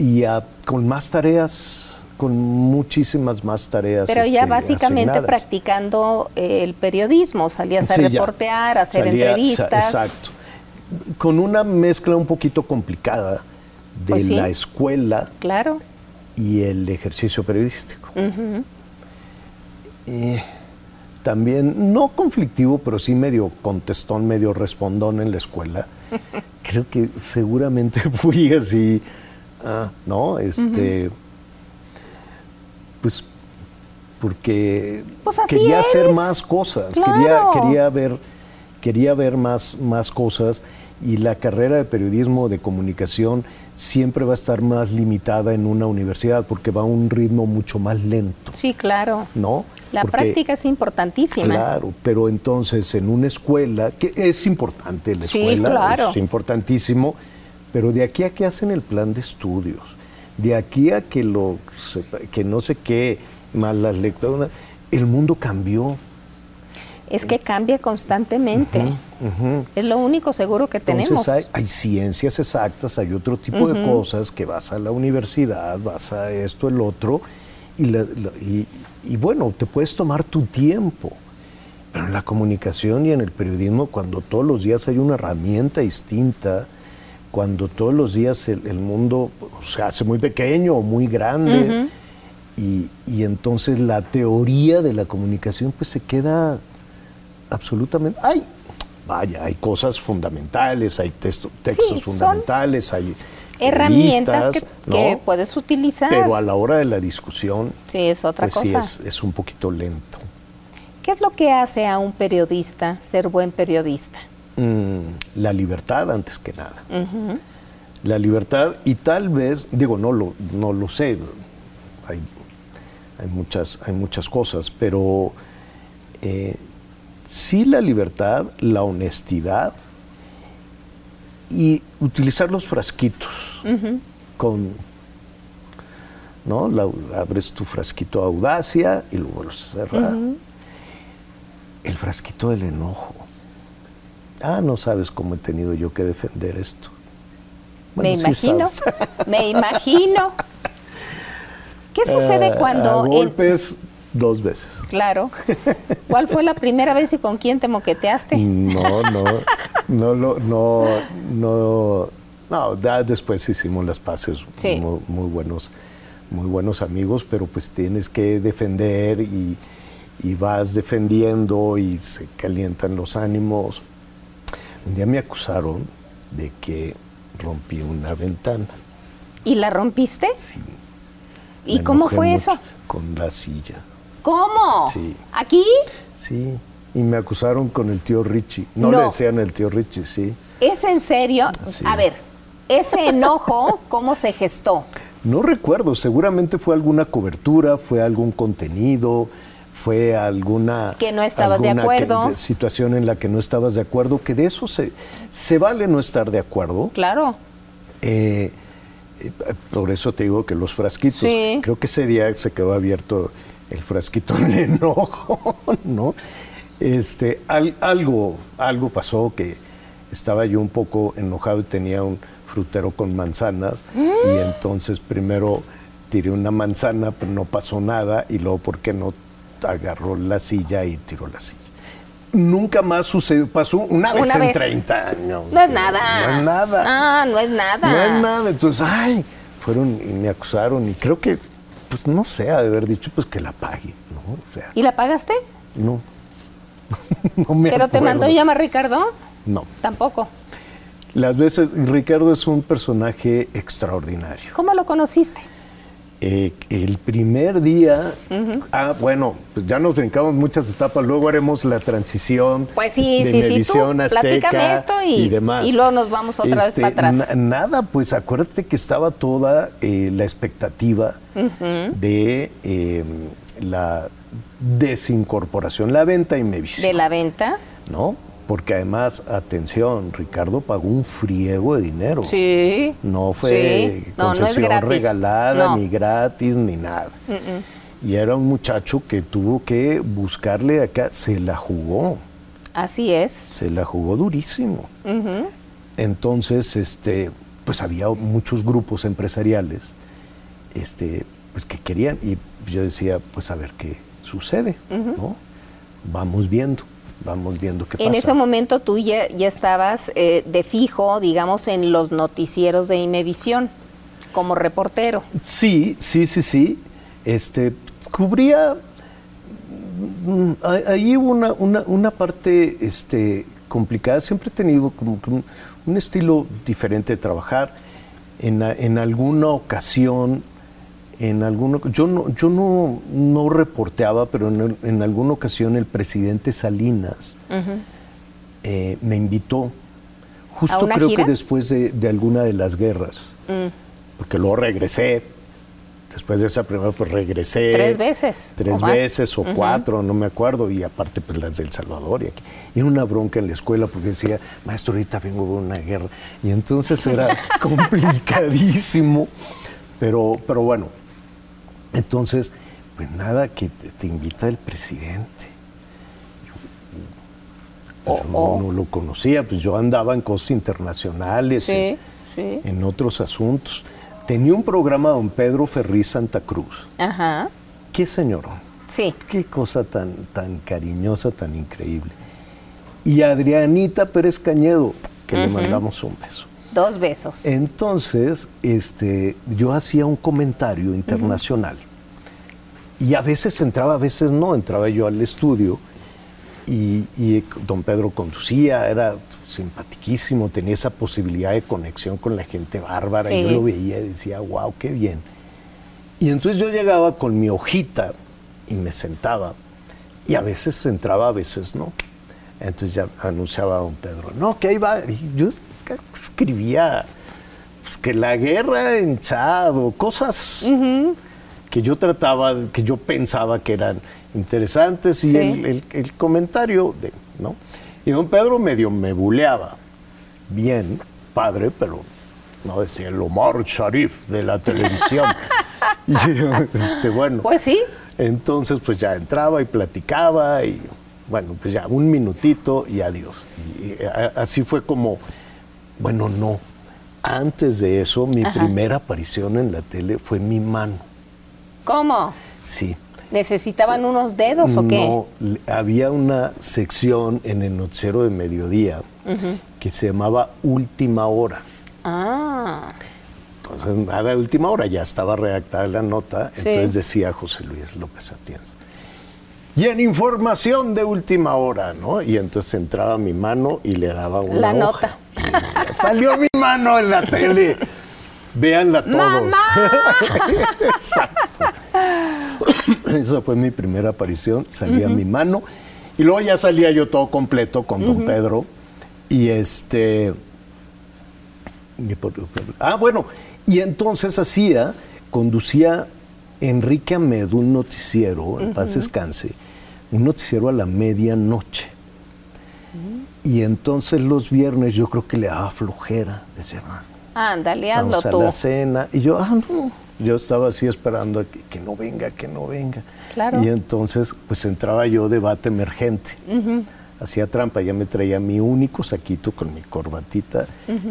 y con más tareas, con muchísimas más tareas. Pero ya este, básicamente practicando el periodismo, salías a reportear, a hacer entrevistas. exacto con una mezcla un poquito complicada de pues la escuela claro. y el ejercicio periodístico. y también, no conflictivo, pero sí medio contestón, medio respondón en la escuela. Creo que seguramente fui así, ah, ¿no? Este, pues porque pues quería hacer más cosas, quería, quería ver, quería ver más, más cosas y la carrera de periodismo de comunicación siempre va a estar más limitada en una universidad porque va a un ritmo mucho más lento. Sí, claro. ¿No? La práctica es importantísima. Claro, pero entonces en una escuela, que es importante la escuela, es importantísimo, pero de aquí a que hacen el plan de estudios, de aquí a que lo que no sé qué, más las lecturas, el mundo cambió es que cambia constantemente. Es lo único seguro que tenemos. Hay, ciencias exactas, hay otro tipo de cosas que vas a la universidad, vas a esto, el otro, y, y, bueno, te puedes tomar tu tiempo. Pero en la comunicación y en el periodismo, cuando todos los días hay una herramienta distinta, cuando todos los días el, mundo se hace muy pequeño o muy grande, y, y entonces la teoría de la comunicación pues se queda absolutamente. Hay, vaya, hay cosas fundamentales, hay textos fundamentales, hay herramientas que, puedes utilizar. Pero a la hora de la discusión, sí, es otra pues cosa. Sí, es, un poquito lento. ¿Qué es lo que hace a un periodista ser buen periodista? Mm, la libertad, antes que nada. La libertad, y tal vez, digo, no lo, no lo sé, hay hay muchas, hay muchas cosas, pero eh, sí la libertad, la honestidad y utilizar los frasquitos con, ¿no? abres tu frasquito audacia y luego lo cerras. El frasquito del enojo. Ah, no sabes cómo he tenido yo que defender esto. me imagino, me imagino. ¿Qué sucede eh, cuando... golpes dos veces. Claro. ¿Cuál fue la primera vez y con quién te moqueteaste? No, no, no, no, no, no, no, después hicimos las paces, muy, buenos, muy buenos amigos, pero pues tienes que defender y, y vas defendiendo y se calientan los ánimos. Un día me acusaron de que rompí una ventana. ¿Y la rompiste? Sí. ¿Y cómo fue eso? Con la silla. ¿Cómo? Sí. ¿Aquí? Sí. Y me acusaron con el tío Richie. No, le decían el tío Richie, sí. ¿Es en serio? A ver, ese enojo, ¿cómo se gestó? No recuerdo, seguramente fue alguna cobertura, fue algún contenido, fue alguna... Que no estabas de acuerdo. situación en la que no estabas de acuerdo, que de eso se, se vale no estar de acuerdo. Claro. Eh, eh, por eso te digo que los frasquitos, creo que ese día se quedó abierto el frasquito en enojo, ¿no? Este, algo, algo pasó que estaba yo un poco enojado y tenía un frutero con manzanas y mm. entonces primero tiré una manzana, pero no pasó nada y luego, ¿por qué no agarró la silla y tiró la silla? Nunca más sucedió, pasó una vez en 30 años. No es nada. No es nada. Ah, no es nada. No es nada. Entonces, ay, fueron y me acusaron y creo que, pues no sé, de haber dicho pues que la pague, ¿no? O sea, ¿Y la pagaste? No. no me ¿Pero te mandó llamar Ricardo? No. Tampoco. Las veces, Ricardo es un personaje extraordinario. ¿Cómo lo conociste? Eh, el primer día, ah, bueno, pues ya nos brincamos muchas etapas, luego haremos la transición pues sí, de sí, sí, Azteca esto y, demás. Y luego nos vamos otra vez este, para atrás. nada, pues acuérdate que estaba toda eh, la expectativa de em, la desincorporación, la venta y me ¿De la venta? ¿No? Porque además, atención, Ricardo pagó un friego de dinero. Sí. No fue concesión regalada, ni gratis, ni nada. Y era un muchacho que tuvo que buscarle acá, se la jugó. Así es. Se la jugó durísimo. Entonces, este, pues había muchos grupos empresariales este, pues que querían, y yo decía, pues a ver qué sucede, ¿no? Vamos viendo vamos viendo qué pasa. En ese momento tú ya, estabas eh, de fijo, digamos, en los noticieros de Imevisión, como reportero. Sí, sí, sí, sí. Este, cubría mm, ahí hubo una, una, parte este, complicada. Siempre he tenido como un, un estilo diferente de trabajar. En, en alguna ocasión en alguno, yo no, yo no, no reporteaba, pero en, alguna ocasión el presidente Salinas eh, me invitó, justo creo que después de, alguna de las guerras, mm. porque luego regresé, después de esa primera, pues regresé. Tres veces. Tres veces o cuatro, no me acuerdo, y aparte pues las del Salvador. Y, aquí. y una bronca en la escuela porque decía, maestro, ahorita vengo de una guerra. Y entonces era complicadísimo. Pero, pero bueno, entonces, pues nada, que te, invita el presidente. Oh, oh. no, lo conocía, pues yo andaba en cosas internacionales, en, otros asuntos. Tenía un programa don Pedro Ferriz Santa Cruz. Ajá. Qué señor. Sí. Qué cosa tan, tan cariñosa, tan increíble. Y Adrianita Pérez Cañedo, que le mandamos un beso. Dos besos. Entonces, este, yo hacía un comentario internacional. Y a veces entraba, a veces no. Entraba yo al estudio y, don Pedro conducía, era simpatiquísimo, tenía esa posibilidad de conexión con la gente bárbara. Y yo lo veía y decía, wow, qué bien. Y entonces yo llegaba con mi hojita y me sentaba. Y a veces entraba, a veces no. Entonces ya anunciaba a don Pedro, no, que ahí va. Y yo escribía pues, que la guerra en Chad cosas que yo trataba, que yo pensaba que eran interesantes y el, comentario de, ¿no? Y don Pedro medio me buleaba. Bien, padre, pero no decía el Omar Sharif de la televisión. y este, bueno. Pues sí. Entonces, pues ya entraba y platicaba y bueno, pues ya un minutito y adiós. Y, así fue como, bueno, no. Antes de eso, mi primera aparición en la tele fue mi mano. ¿Cómo? Sí. ¿Necesitaban unos dedos o qué? No, había una sección en el noticiero de mediodía que se llamaba Última Hora. Ah. Entonces, nada de última hora, ya estaba redactada la nota, entonces decía José Luis López Atienzo. Y en información de última hora, ¿no? Y entonces entraba mi mano y le daba una La nota. Salió mi mano en la tele. Véanla todos. Exacto. Esa fue mi primera aparición. Salía mi mano. Y luego ya salía yo todo completo con don Pedro. Y este. ah, bueno. Y entonces hacía, conducía Enrique Amedo un noticiero, en paz descanse, un noticiero a la medianoche. Y entonces los viernes yo creo que le daba flojera. Decía, Ándale, hazlo tú. A la cena. Y yo, ah, no. Yo estaba así esperando que, no venga, que no venga. Claro. Y entonces, pues entraba yo debate emergente. Hacía trampa, ya me traía mi único saquito con mi corbatita.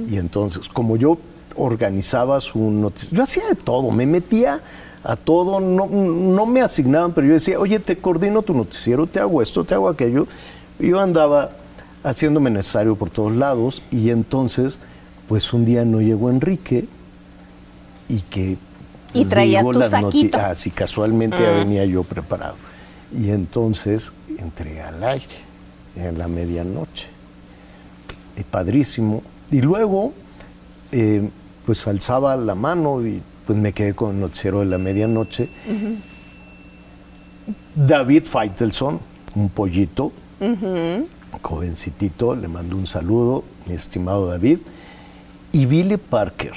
Y entonces, como yo organizaba su noticiero, yo hacía de todo, me metía a todo, no, no me asignaban, pero yo decía, oye, te coordino tu noticiero, te hago esto, te hago aquello. yo andaba haciéndome necesario por todos lados y entonces pues un día no llegó Enrique y que... Y traías tu las saquito. Así casualmente ya ah. venía yo preparado. Y entonces entré al aire en la medianoche. Y padrísimo. Y luego, eh, pues alzaba la mano y pues me quedé con el noticiero de la medianoche. David Feitelson, un pollito, jovencitito, le mando un saludo, mi estimado David. Y Billy Parker,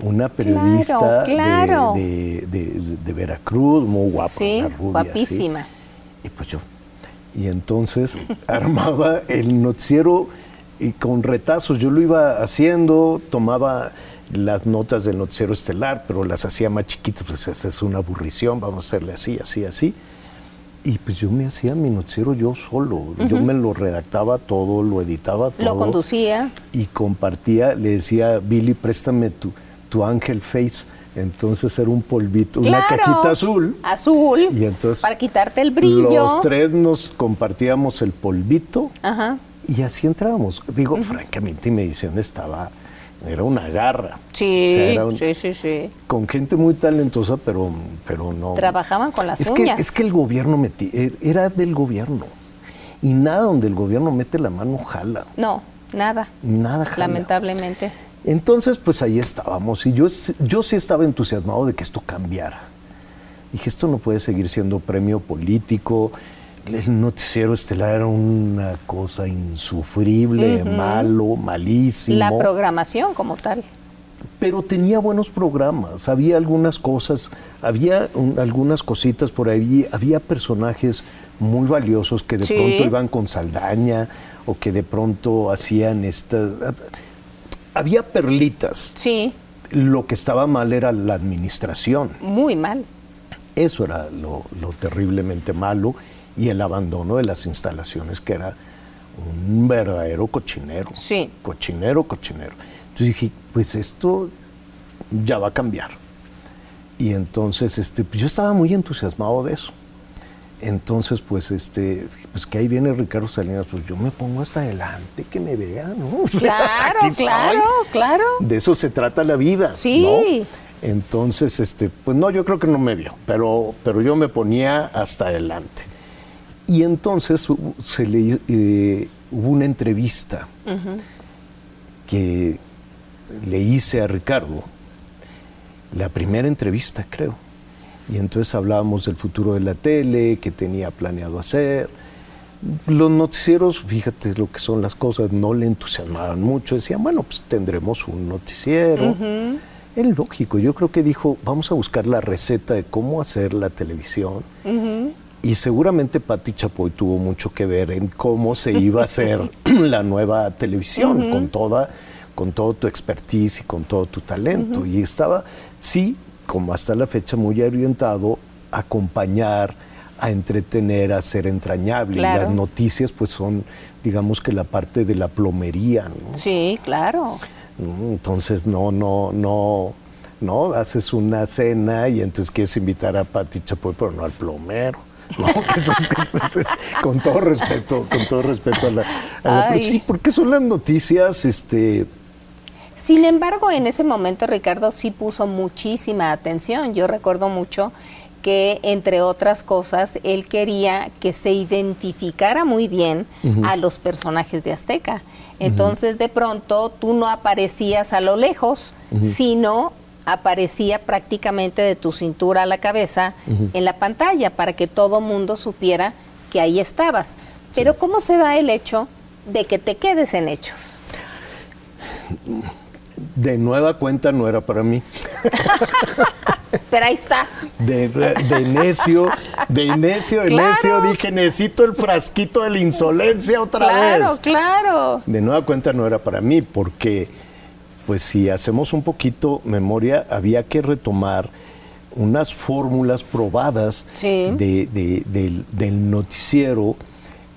una periodista De, Veracruz, muy guapa, sí, guapísima. Y pues yo, y entonces armaba el noticiero y con retazos, yo lo iba haciendo, tomaba las notas del noticiero estelar, pero las hacía más chiquitas, pues esa es una aburrición, vamos a hacerle así, así, así. Y pues yo me hacía mi noticiero yo solo. Yo me lo redactaba todo, lo editaba todo. Lo conducía. Y compartía, le decía, Billy, préstame tu, tu Ángel Face. Entonces era un polvito, una cajita azul. Azul. Y entonces. Para quitarte el brillo. Los tres nos compartíamos el polvito. Ajá. Y así entrábamos. Digo, francamente, mi edición estaba era una garra. Sí, sí, sí, sí. Con gente muy talentosa, pero, pero no. Trabajaban con las es uñas. Que, es que el gobierno metía, er, era del gobierno. Y nada donde el gobierno mete la mano jala. No, nada. Nada jala. Lamentablemente. Entonces, pues ahí estábamos. Y yo, yo sí estaba entusiasmado de que esto cambiara. Dije, esto no puede seguir siendo premio político el noticiero estelar era una cosa insufrible, malo, malísimo. La programación como tal. Pero tenía buenos programas, había algunas cosas, había algunas cositas por ahí, había personajes muy valiosos que de pronto iban con Saldaña o que de pronto hacían estas... Había perlitas. Sí. Lo que estaba mal era la administración. Muy mal. Eso era lo, lo terriblemente malo y el abandono de las instalaciones, que era un verdadero cochinero. Sí. Cochinero, cochinero. Entonces dije, pues esto ya va a cambiar. Y entonces este, pues yo estaba muy entusiasmado de eso. Entonces, pues, este, pues que ahí viene Ricardo Salinas, pues yo me pongo hasta adelante, que me vean, ¿no? claro, claro, claro. De eso se trata la vida. Sí. Entonces, este, pues no, yo creo que no me vio, pero, pero yo me ponía hasta adelante. Y entonces se le, eh, hubo una entrevista que le hice a Ricardo, la primera entrevista creo. Y entonces hablábamos del futuro de la tele, que tenía planeado hacer. Los noticieros, fíjate lo que son las cosas, no le entusiasmaban mucho. Decían, bueno, pues tendremos un noticiero Es lógico, yo creo que dijo, vamos a buscar la receta de cómo hacer la televisión. Y seguramente Patti Chapoy tuvo mucho que ver en cómo se iba a hacer la nueva televisión, con toda con todo tu expertise y con todo tu talento. Y estaba, sí, como hasta la fecha, muy orientado a acompañar, a entretener, a ser entrañable. Las noticias, pues son, digamos que la parte de la plomería. ¿no? Sí, claro. Entonces, no, no, no, no, haces una cena y entonces quieres invitar a Pati Chapoy, pero no al plomero. No, con todo respeto, con todo respeto a la, sí, porque son las noticias, este. Sin embargo, en ese momento Ricardo sí puso muchísima atención. Yo recuerdo mucho que, entre otras cosas, él quería que se identificara muy bien a los personajes de Azteca. Entonces, de pronto, tú no aparecías a lo lejos, sino aparecía prácticamente de tu cintura a la cabeza en la pantalla para que todo mundo supiera que ahí estabas. Pero ¿cómo se da el hecho de que te quedes en hechos? De nueva cuenta no era para mí. Pero ahí estás. De, necio, de necio, de necio, dije, necesito el frasquito de la insolencia otra vez. Claro, claro. De nueva cuenta no era para mí, porque pues si hacemos un poquito memoria, había que retomar unas fórmulas probadas del, noticiero.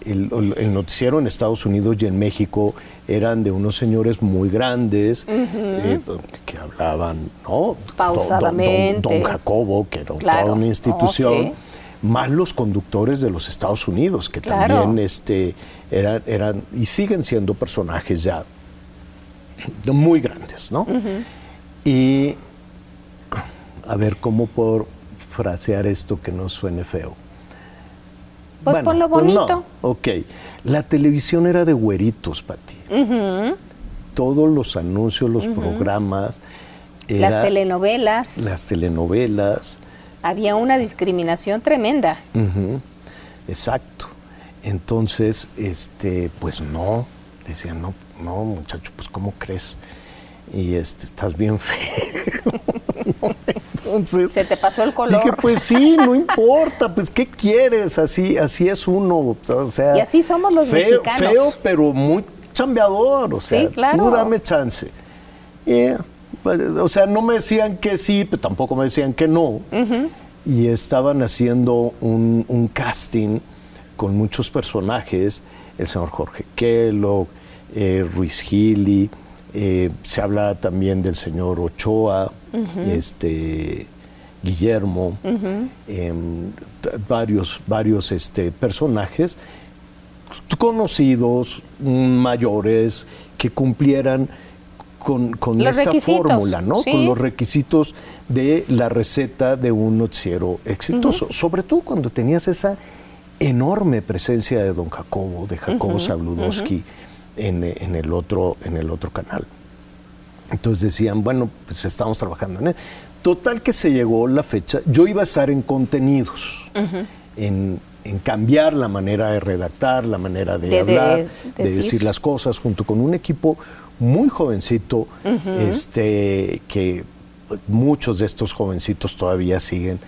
El, noticiero en Estados Unidos y en México eran de unos señores muy grandes eh, que hablaban, ¿no? Pausadamente. Don, Jacobo, que era toda una institución. Más los conductores de los Estados Unidos, que también este, eran, eran y siguen siendo personajes ya muy grandes, ¿no? Y a ver cómo por frasear esto que no suene feo. Pues por lo pues bonito. Ok, la televisión era de güeritos, Pati. Todos los anuncios, los programas. las telenovelas. Las telenovelas. Había una discriminación tremenda. Exacto. Entonces, este, pues no, decían, no, no, muchacho, pues ¿cómo crees? Y este, estás bien feo. Entonces, se te pasó el color. Dije, pues sí, no importa, pues ¿qué quieres? Así, así es uno, o sea. Y así somos los feo, mexicanos. Feo, pero muy chambeador, o sea, tú dame chance. Pues, o sea, no me decían que sí, pero tampoco me decían que no. Y estaban haciendo un, un casting con muchos personajes, el señor Jorge Kellogg, eh, Ruiz Gili, eh, se habla también del señor Ochoa, este, Guillermo, em, varios, varios este, personajes conocidos, mayores, que cumplieran con, esta fórmula, ¿no? Con los requisitos de la receta de un noticiero exitoso. Sobre todo cuando tenías esa enorme presencia de don Jacobo, de Jacobo uh en, el otro, en el otro canal. Entonces decían, bueno, pues estamos trabajando en él. Total que se llegó la fecha, yo iba a estar en contenidos, en, cambiar la manera de redactar, la manera de, hablar, de, decir. las cosas, junto con un equipo muy jovencito, este, que muchos de estos jovencitos todavía siguen,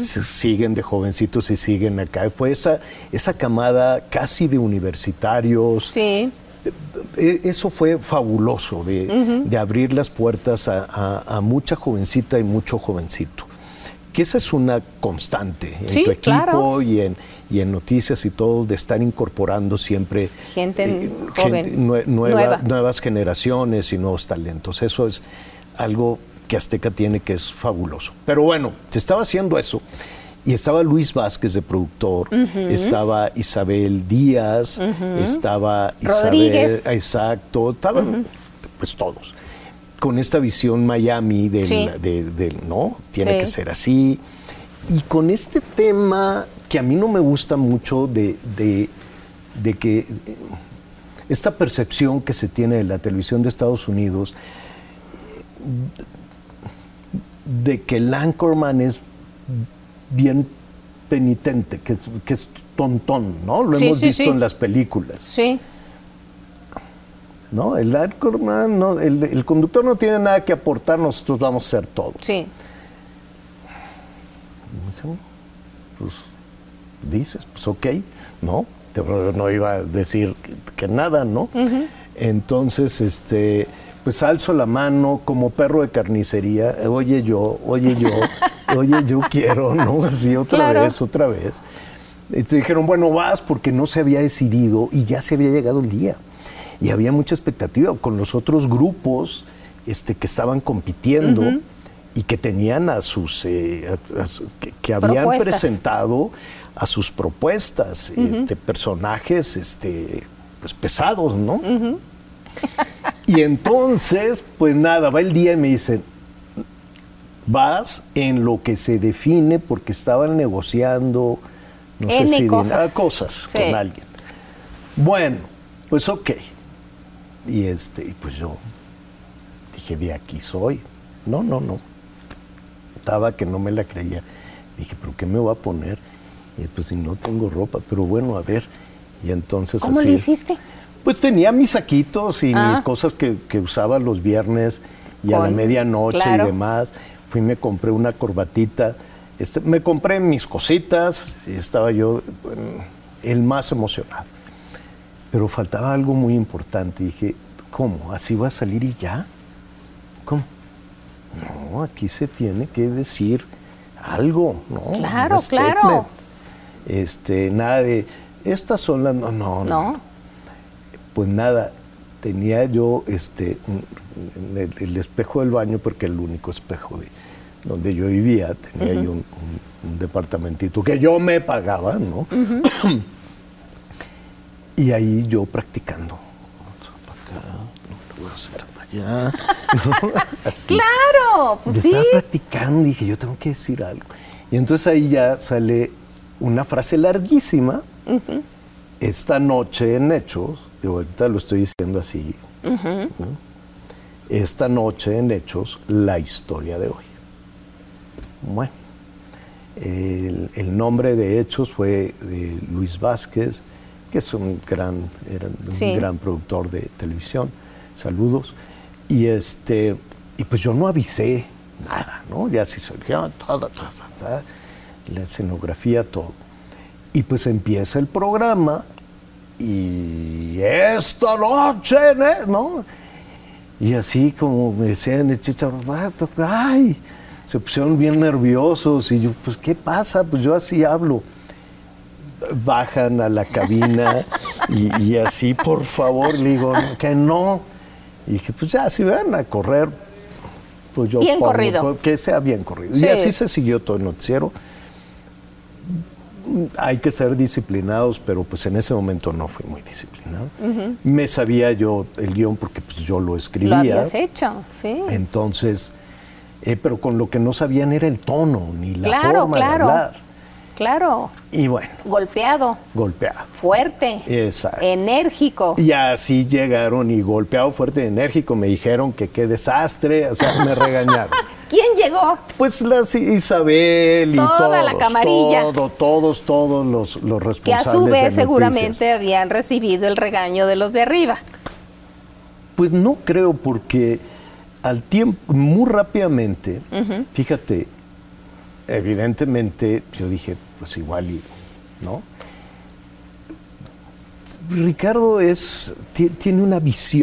siguen de jovencitos y siguen acá. Fue esa, esa camada casi de universitarios. Sí. E, eso fue fabuloso, de, abrir las puertas a, mucha jovencita y mucho jovencito. Que esa es una constante en tu equipo y, en, y en noticias y todo, de estar incorporando siempre gente, eh, joven, nuevas generaciones y nuevos talentos. Eso es algo que Azteca tiene que es fabuloso. Pero bueno, se estaba haciendo eso. Y estaba Luis Vázquez de productor, estaba Isabel Díaz, estaba Isabel, exacto, estaban pues todos. Con esta visión Miami del, no, tiene que ser así. Y con este tema que a mí no me gusta mucho de, de que esta percepción que se tiene de la televisión de Estados Unidos, de que el anchorman es bien penitente, que, es tontón, ¿no? Lo hemos visto en las películas. Sí. ¿no? El, no el, el, conductor no tiene nada que aportar, nosotros vamos a hacer todo. Sí. Pues dices, pues ok, ¿no? No iba a decir que, nada, ¿no? Entonces, este, pues alzo la mano como perro de carnicería, oye yo, oye yo, oye yo quiero, ¿no? Así otra vez, otra vez. Y te dijeron, bueno, vas porque no se había decidido y ya se había llegado el día y había mucha expectativa con los otros grupos este, que estaban compitiendo y que tenían a sus, eh, que, habían presentado a sus propuestas, este, personajes este, pues pesados, ¿no? y entonces, pues nada, va el día y me dicen, vas en lo que se define porque estaban negociando, no sé si cosas, cosas con alguien. Bueno, pues ok. Y este, pues yo dije, de aquí soy. No, no, no. Estaba que no me la creía. Dije, ¿pero qué me voy a poner? Y pues si no tengo ropa, pero bueno, a ver. Y entonces ¿Cómo lo hiciste? Pues tenía mis saquitos y mis ah. cosas que, usaba los viernes y a la medianoche y demás. Fui y me compré una corbatita. Este, me compré mis cositas y estaba yo el más emocionado. Pero faltaba algo muy importante. Dije, ¿cómo? ¿Así va a salir y ya? ¿Cómo? No, aquí se tiene que decir algo, ¿no? Claro, claro. Este, nada de, estas son las... No, no, no. Pues nada, tenía yo este, el, espejo del baño, porque el único espejo de donde yo vivía, tenía yo un, departamentito que yo me pagaba, ¿no? Y ahí yo practicando. Allá, claro, pues sí. Estaba practicando y dije, yo tengo que decir algo. Y entonces ahí ya sale una frase larguísima. Esta noche en Hechos, yo ahorita lo estoy diciendo así. Esta noche en Hechos, la historia de hoy. Bueno, el, el nombre de Hechos fue de Luis Vázquez que es un gran, era un gran productor de televisión. Saludos. Y este, y pues yo no avisé nada, ¿no? Ya se surgió todo, la escenografía, todo. Y pues empieza el programa y esta noche, ¿no? Y así como me decían, ay, se pusieron bien nerviosos y yo, pues, ¿qué pasa? Pues yo así hablo bajan a la cabina y, así, por favor, le digo, que no. Y dije, pues ya, si van a correr, pues yo... Bien corrido. Que sea bien corrido. Y así se siguió todo el noticiero. Hay que ser disciplinados, pero pues en ese momento no fui muy disciplinado. Me sabía yo el guion porque pues yo lo escribía. Lo habías hecho, sí. Entonces, eh, pero con lo que no sabían era el tono, ni la forma de hablar. Claro. Y bueno. Golpeado. Golpeado. Fuerte. Exacto. Enérgico. Y así llegaron y golpeado, fuerte, enérgico. Me dijeron que qué desastre. O sea, me regañaron. ¿Quién llegó? Pues la Isabel y Toda la camarilla. Todo, todos, todos los, los responsables. Que a su vez seguramente habían recibido el regaño de los de arriba. Pues no creo, porque al tiempo, muy rápidamente, fíjate, evidentemente yo dije, pues igual y, ¿no? Ricardo es, tiene una visión.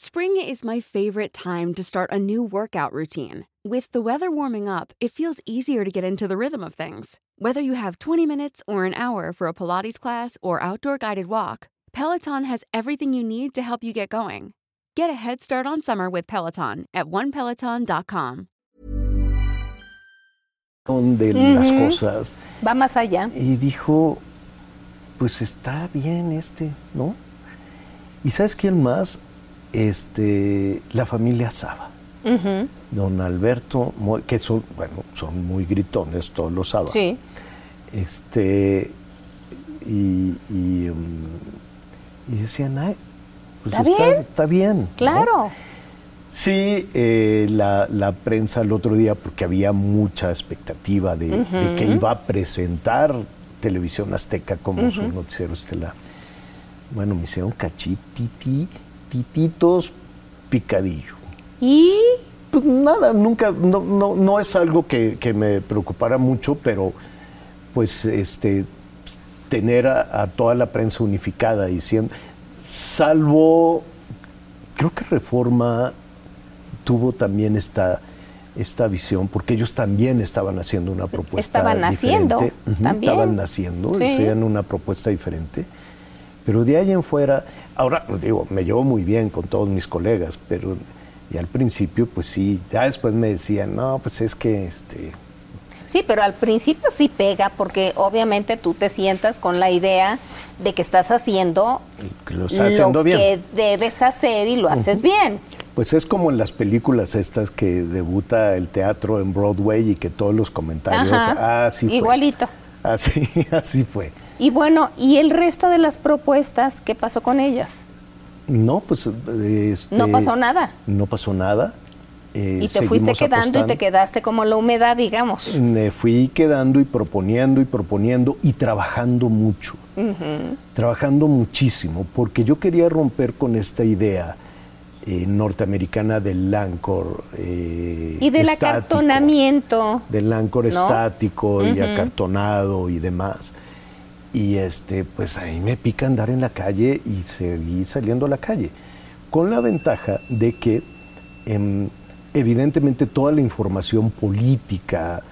Spring is my favorite time to start a new workout routine. With the weather warming up, it feels easier to get into the rhythm of things. Whether you have 20 minutes or an hour for a Pilates class or outdoor guided walk, Peloton has everything you need to help you get going. Get a head start on summer with Peloton at onepeloton.com. De las cosas. Va más allá. Y dijo, pues está bien este, ¿no? ¿Y sabes quién más? Este, la familia Saba. Don Alberto, que son, bueno, son muy gritones todos los sábados. Sí. Este, y, y, um, decían, ay, pues ¿Está, bien? Está bien claro. Sí, eh, la, prensa el otro día, porque había mucha expectativa de, que iba a presentar Televisión Azteca como su noticiero estelar. Bueno, me hicieron cachititi, tititos picadillo. ¿Y? Pues nada, nunca, no, no, no es algo que, me preocupara mucho, pero pues este tener a, a toda la prensa unificada diciendo, salvo, creo que Reforma tuvo también esta, esta visión, porque ellos también estaban haciendo una propuesta Estaban naciendo, también. Estaban naciendo, hacían una propuesta diferente. Pero de ahí en fuera, ahora digo, me llevo muy bien con todos mis colegas, pero y al principio, pues sí, ya después me decían, no, pues es que este. Sí, pero al principio sí pega, porque obviamente tú te sientas con la idea de que estás haciendo lo, que debes hacer y lo haces bien. Pues es como en las películas estas que debuta el teatro en Broadway y que todos los comentarios, así fue. Igualito. Así, así fue. Y bueno, ¿y el resto de las propuestas, qué pasó con ellas? No, pues... Este, no pasó nada. No pasó nada. Eh, y te fuiste quedando y te quedaste como la humedad, digamos. Me fui quedando y proponiendo y proponiendo y trabajando mucho. Trabajando muchísimo, porque yo quería romper con esta idea eh, norteamericana del Lancor. Eh, y del acartonamiento. Del Lancor estático y acartonado y demás. Y este, pues ahí me pica andar en la calle y seguir saliendo a la calle. Con la ventaja de que em, evidentemente toda la información política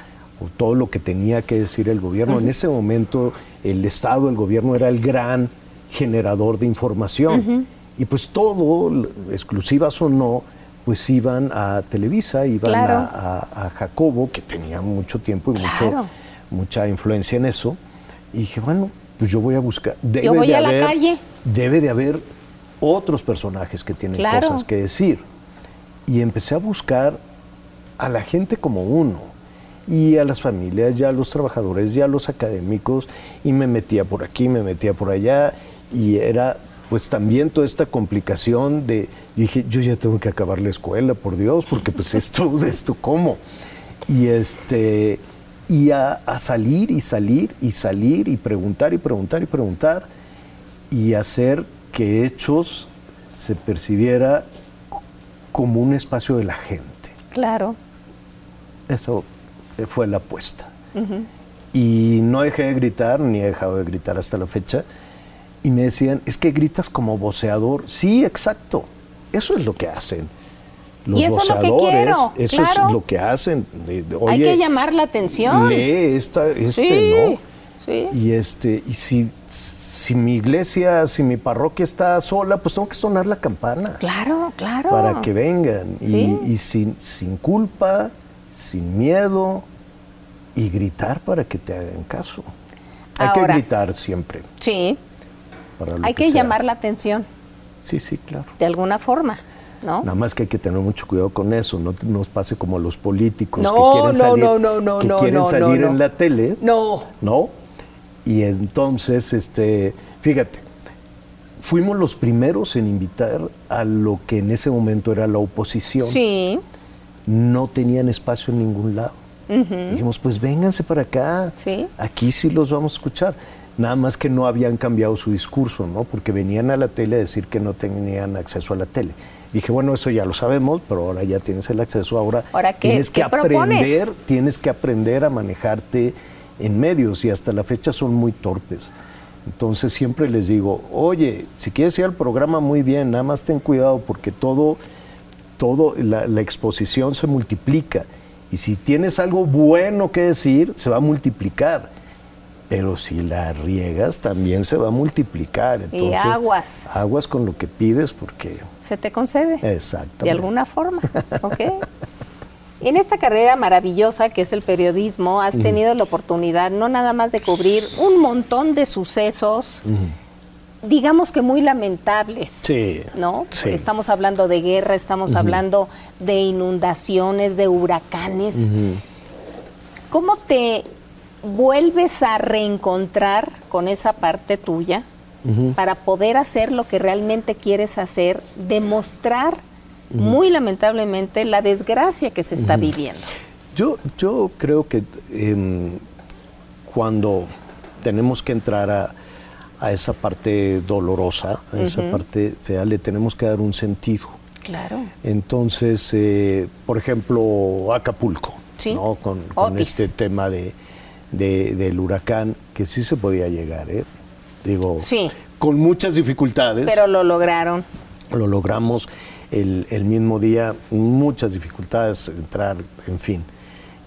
o todo lo que tenía que decir el gobierno, en ese momento el Estado, el gobierno era el gran generador de información. Y pues todo, exclusivas o no, pues iban a Televisa, iban a, Jacobo, que tenía mucho tiempo y mucho, mucha influencia en eso. Y dije, bueno, pues yo voy a buscar. Debe yo voy a la calle. Debe de haber otros personajes que tienen cosas que decir. Y empecé a buscar a la gente como uno, y a las familias, ya a los trabajadores, ya a los académicos, y me metía por aquí, me metía por allá, y era pues también toda esta complicación de, dije, yo ya tengo que acabar la escuela, por Dios, porque pues esto, esto, ¿cómo? Y este, y a, salir y salir y salir y preguntar y preguntar y preguntar y hacer que Hechos se percibiera como un espacio de la gente. Claro. Eso fue la apuesta. Y no dejé de gritar, ni he dejado de gritar hasta la fecha y me decían, es que gritas como voceador. Sí, exacto. Eso es lo que hacen. Los y eso es lo que quiero. Eso es lo que hacen. Hay que llamar la atención. Lee esta, este, ¿no? Sí. Y este, y si, si mi iglesia, si mi parroquia está sola, pues tengo que sonar la campana. Claro, claro. Para que vengan. Y, sin, sin culpa, sin miedo, y gritar para que te hagan caso. Hay que gritar siempre. Sí. Hay que, llamar la atención. Sí, sí, claro. De alguna forma. ¿No? Nada más que hay que tener mucho cuidado con eso, no nos pase como los políticos que quieren salir, no, no, que quieren salir en la tele. No. ¿No? Y entonces, este, fíjate, fuimos los primeros en invitar a lo que en ese momento era la oposición. Sí. No tenían espacio en ningún lado. Dijimos, pues vénganse para acá. Sí. Aquí sí los vamos a escuchar. Nada más que no habían cambiado su discurso, ¿no? Porque venían a la tele a decir que no tenían acceso a la tele. Dije, bueno, eso ya lo sabemos, pero ahora ya tienes el acceso. Ahora, tienes que aprender, tienes que aprender a manejarte en medios y hasta la fecha son muy torpes. Entonces siempre les digo, oye, si quieres ir al programa muy bien, nada más ten cuidado porque todo, todo la, la exposición se multiplica y si tienes algo bueno que decir, se va a multiplicar pero si la riegas también se va a multiplicar. Entonces, y aguas. Aguas con lo que pides porque... Se te concede. Exacto. De alguna forma, ¿ok? En esta carrera maravillosa que es el periodismo, has tenido la oportunidad no nada más de cubrir un montón de sucesos digamos que muy lamentables. Sí. ¿No? Estamos hablando de guerra, estamos hablando de inundaciones, de huracanes. ¿Cómo te vuelves a reencontrar con esa parte tuya para poder hacer lo que realmente quieres hacer, demostrar muy lamentablemente la desgracia que se está viviendo? Yo, yo creo que em, cuando tenemos que entrar a, esa parte dolorosa, a esa parte fea, le tenemos que dar un sentido. Claro. Entonces, eh, por ejemplo, Acapulco, ¿no? con, este tema de, del huracán, que sí se podía llegar, ¿eh? Digo, con muchas dificultades. Pero lo lograron. Lo logramos el, el mismo día, muchas dificultades, entrar, en fin.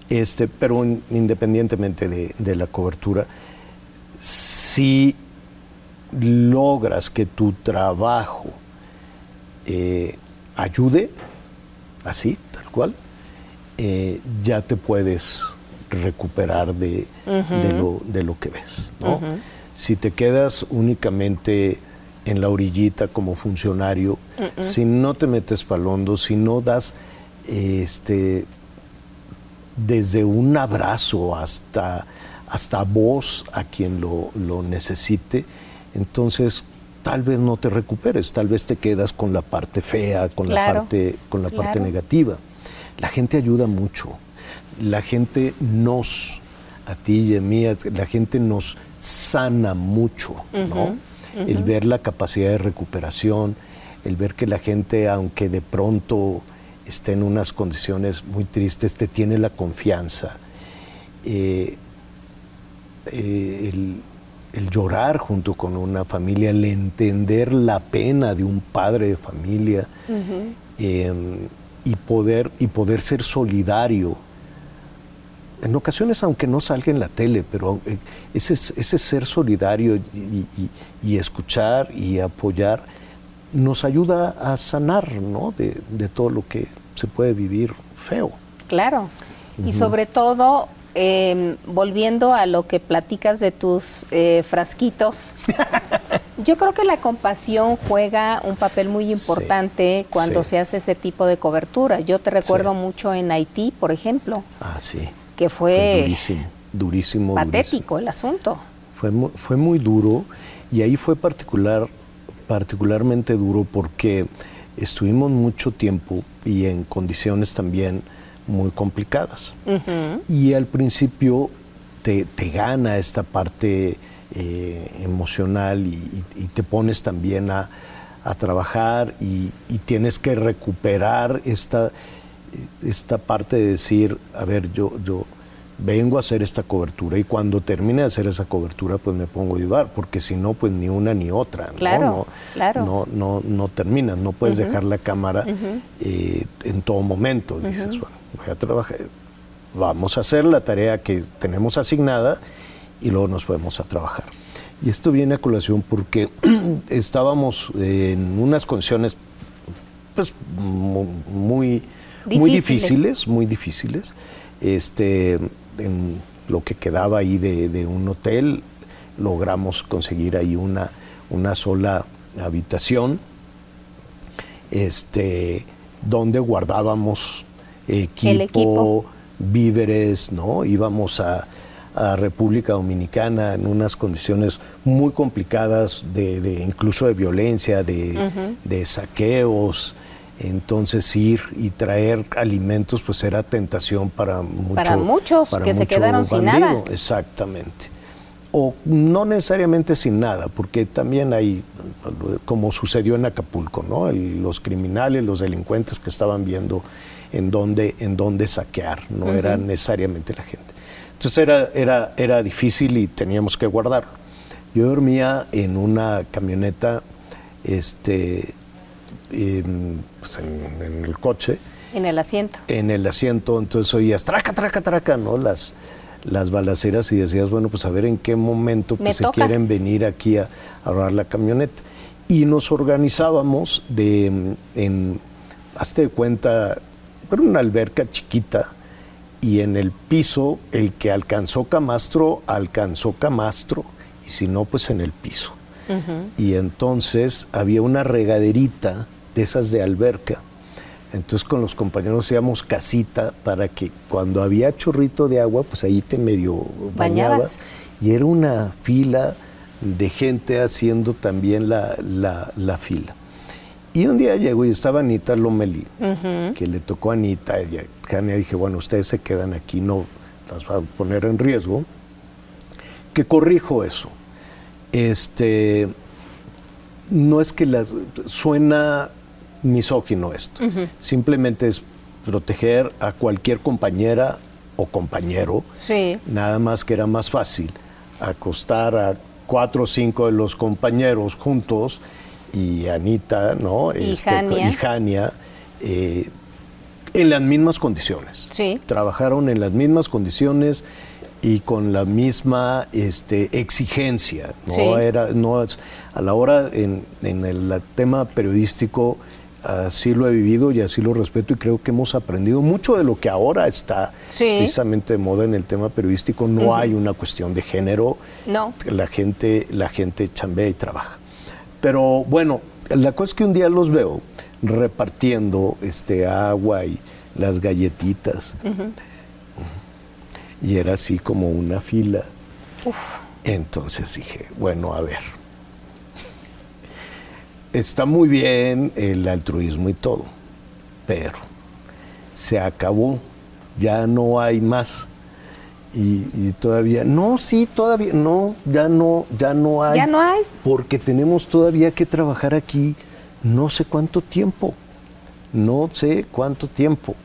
Este, pero independientemente de, la cobertura, si logras que tu trabajo eh, ayude, así, tal cual, eh, ya te puedes recuperar de, de, lo, que ves. Si te quedas únicamente en la orillita como funcionario, si no te metes palondo, si no das este, desde un abrazo hasta, hasta voz a quien lo, necesite, entonces tal vez no te recuperes, tal vez te quedas con la parte fea, con la parte, con la parte negativa. La gente ayuda mucho, la gente nos, a ti y a mí, la gente nos sana mucho, ¿no? El ver la capacidad de recuperación, el ver que la gente, aunque de pronto está en unas condiciones muy tristes, te tiene la confianza. Eh, eh, el, llorar junto con una familia, el entender la pena de un padre de familia em, y, poder, y poder ser solidario. En ocasiones, aunque no salga en la tele, pero eh, ese, ese ser solidario y escuchar y apoyar nos ayuda a sanar ¿no? de, todo lo que se puede vivir feo. Claro, y sobre todo, em, volviendo a lo que platicas de tus eh, frasquitos, yo creo que la compasión juega un papel muy importante cuando se hace ese tipo de cobertura. Yo te recuerdo mucho en Haití, por ejemplo. Ah, sí. Que fue, durísimo, durísimo. Patético el asunto. Fue, fue muy duro y ahí fue particular particularmente duro porque estuvimos mucho tiempo y en condiciones también muy complicadas. Y al principio te, gana esta parte eh, emocional y, te pones también a, trabajar y, tienes que recuperar esta, esta parte de decir, a ver, yo, yo, vengo a hacer esta cobertura y cuando termine de hacer esa cobertura pues me pongo a ayudar, porque si no pues ni una ni otra, claro, ¿no? Claro. No, no, no terminas, no puedes dejar la cámara eh, en todo momento, dices, bueno, voy a trabajar, vamos a hacer la tarea que tenemos asignada y luego nos podemos a trabajar. Y esto viene a colación porque estábamos en unas condiciones pues muy, muy difíciles, muy difíciles. Este, en lo que quedaba ahí de, un hotel, logramos conseguir ahí una, una sola habitación, este, donde guardábamos equipo, víveres, ¿no? Íbamos a, República Dominicana en unas condiciones muy complicadas, de, incluso de violencia, de, de saqueos, entonces ir y traer alimentos pues era tentación para, para muchos que se quedaron sin nada. Exactamente. O no necesariamente sin nada, porque también hay, como sucedió en Acapulco, ¿no? los criminales, los delincuentes que estaban viendo en dónde, en dónde saquear, no era necesariamente la gente. Entonces era, era, era difícil y teníamos que guardar. Yo dormía en una camioneta este, pues en, el coche. En el asiento. En el asiento, entonces oías traca, traca, traca, ¿no? Las, las balaceras y decías, bueno, pues a ver en qué momento pues, se quieren venir aquí a, a la camioneta. Y nos organizábamos de, en, hazte de cuenta, era una alberca chiquita y en el piso el que alcanzó camastro, alcanzó camastro y si no, pues en el piso. y entonces había una regaderita de esas de alberca. Entonces con los compañeros hacíamos casita para que cuando había chorrito de agua, pues ahí te medio bañabas. Y era una fila de gente haciendo también la, la, fila. Y un día llegó y estaba Anita Lomelí, que le tocó a Anita. Y a dije, bueno, ustedes se quedan aquí, no las van a poner en riesgo. Que corrijo eso. Este, no es que las suena misógino esto. Simplemente es proteger a cualquier compañera o compañero. Sí. Nada más que era más fácil acostar a cuatro o cinco de los compañeros juntos y Anita, ¿no? Y este, Jania. Eh, en las mismas condiciones. Sí. Trabajaron en las mismas condiciones y con la misma este, exigencia. No era, no a la hora en, el tema periodístico así lo he vivido y así lo respeto y creo que hemos aprendido mucho de lo que ahora está precisamente de moda en el tema periodístico. No hay una cuestión de género. No. La gente, la gente chambea y trabaja. Pero bueno, la cosa es que un día los veo repartiendo este agua y las galletitas. Y era así como una fila. Entonces dije, bueno, a ver. Está muy bien el altruismo y todo, pero se acabó, ya no hay más. Y, todavía, no, sí, todavía, no, ya no, ya no hay. Ya no hay. Porque tenemos todavía que trabajar aquí no sé cuánto tiempo, no sé cuánto tiempo.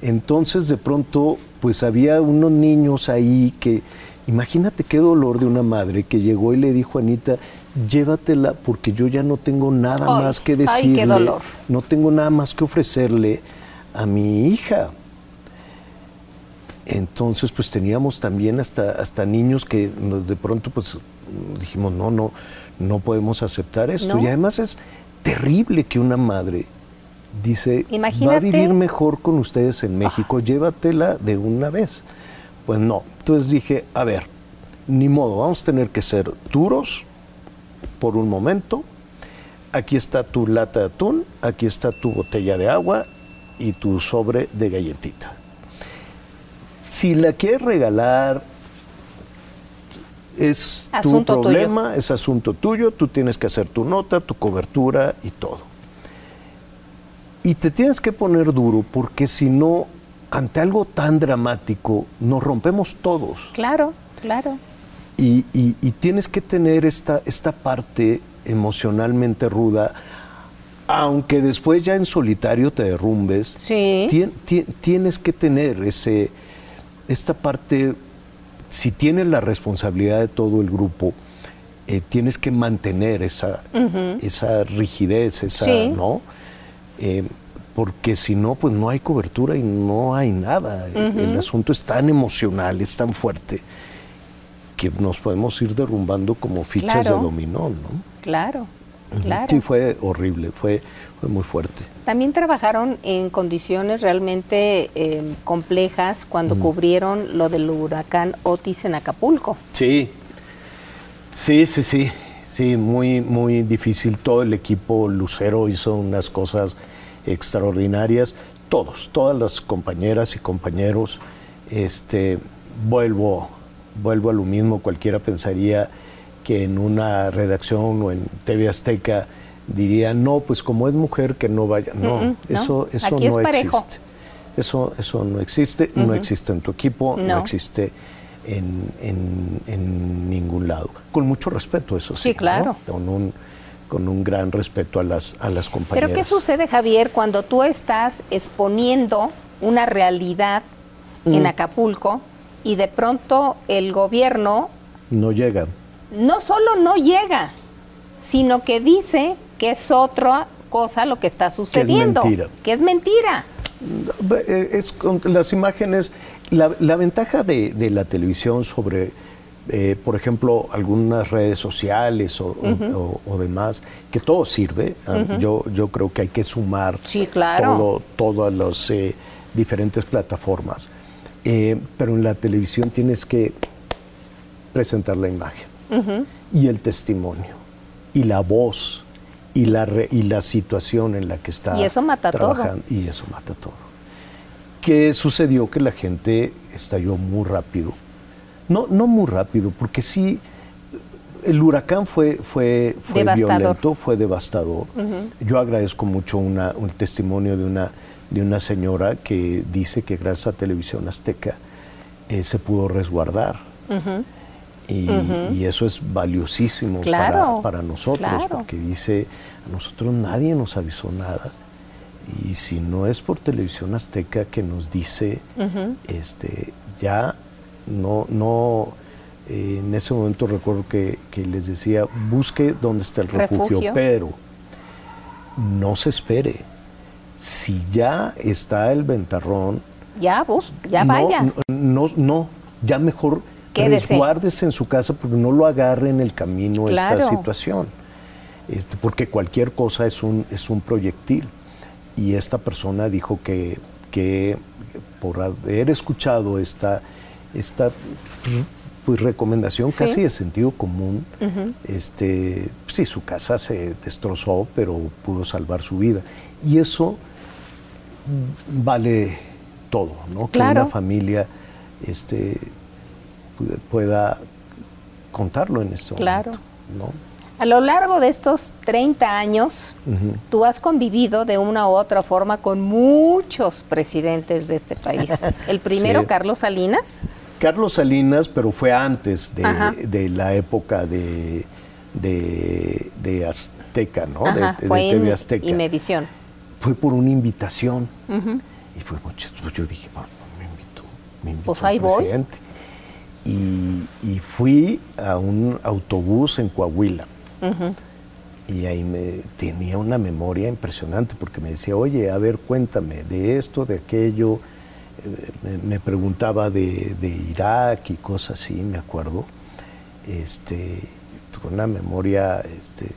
Entonces de pronto, pues había unos niños ahí que, imagínate qué dolor de una madre que llegó y le dijo a Anita, llévatela porque yo ya no tengo nada más que decirle, no tengo nada más que ofrecerle a mi hija. Entonces, pues teníamos también hasta, hasta niños que de pronto pues dijimos, no, no, no podemos aceptar esto. Y además es terrible que una madre dice, va a vivir mejor con ustedes en México, llévatela de una vez. Pues no. Entonces dije, a ver, ni modo, vamos a tener que ser duros por un momento. Aquí está tu lata de atún, aquí está tu botella de agua y tu sobre de galletita. Si la quieres regalar, es tu problema, es asunto tuyo, tú tienes que hacer tu nota, tu cobertura y todo. Y te tienes que poner duro porque si no, ante algo tan dramático, nos rompemos todos. Claro, claro. Y, tienes que tener esta, esta parte emocionalmente ruda, aunque después ya en solitario te derrumbes, sí. tienes que tener ese, esta parte, si tienes la responsabilidad de todo el grupo, eh, tienes que mantener esa, esa rigidez, esa, ¿no? Eh, porque si no, pues no hay cobertura y no hay nada. El asunto es tan emocional, es tan fuerte, que nos podemos ir derrumbando como fichas de dominó, ¿no? Claro, claro. Sí, fue horrible, fue, fue muy fuerte. También trabajaron en condiciones realmente eh, complejas cuando cubrieron lo del huracán Otis en Acapulco. Sí, sí, sí, sí. Sí, muy, muy difícil. Todo el equipo Lucero hizo unas cosas extraordinarias. Todos, todas las compañeras y compañeros. Este, vuelvo, vuelvo a lo mismo. Cualquiera pensaría que en una redacción o en TV Azteca diría, no, pues como es mujer que no vaya. No, eso, eso no existe. Eso, eso no existe, no existe en tu equipo, no existe en, ningún lado. Con mucho respeto, eso sí. Sí, claro. Con, un, con un gran respeto a las, a las compañeras. Pero ¿qué sucede, Javier, cuando tú estás exponiendo una realidad en mm. Acapulco y de pronto el gobierno... No llega. No solo no llega, sino que dice que es otra cosa lo que está sucediendo. Que es mentira. Que es mentira. Eh, es con las imágenes la, ventaja de, la televisión sobre, eh, por ejemplo, algunas redes sociales o, demás, que todo sirve, ah, yo, yo creo que hay que sumar todas las eh, diferentes plataformas. Eh, pero en la televisión tienes que presentar la imagen y el testimonio. y la voz y la, y la situación en la que está y eso mata trabajando. Todo. Y eso mata todo. ¿Qué sucedió? Que la gente estalló muy rápido. No, no muy rápido, porque sí, el huracán fue, fue, fue violento, fue devastador. Yo agradezco mucho una, un testimonio de una, de una señora que dice que gracias a Televisión Azteca eh, se pudo resguardar. y, eso es valiosísimo para, para, nosotros, porque dice, a nosotros nadie nos avisó nada. Y si no es por Televisión Azteca que nos dice, este, ya no, no, eh, en ese momento recuerdo que, les decía, busque dónde está el refugio, pero no se espere. Si ya está el ventarrón, ya, bus, ya vaya. No, no, ya mejor resguárdese en su casa porque no lo agarre en el camino esta situación. Este, porque cualquier cosa es un, es un proyectil. Y esta persona dijo que, que por haber escuchado esta, esta pues, recomendación casi de sentido común, este, sí, su casa se destrozó, pero pudo salvar su vida. Y eso vale todo, ¿no? Que una familia este, pueda contarlo en esto claro. A lo largo de estos 30 años, tú has convivido de una u otra forma con muchos presidentes de este país. El primero, Carlos Salinas. Carlos Salinas, pero fue antes de, la época de, de, Azteca, ¿no? de, fue TV Azteca. Y Imevisión. Fue por una invitación. Y fue mucho. Pues yo dije, bueno, me invitó. Me invitó pues ahí voy. Y, y, fui a un autobús en Coahuila. Y ahí me tenía una memoria impresionante porque me decía, oye, a ver, cuéntame de esto, de aquello. Eh, me, preguntaba de, Irak y cosas así, me acuerdo. Este, con una memoria. Este,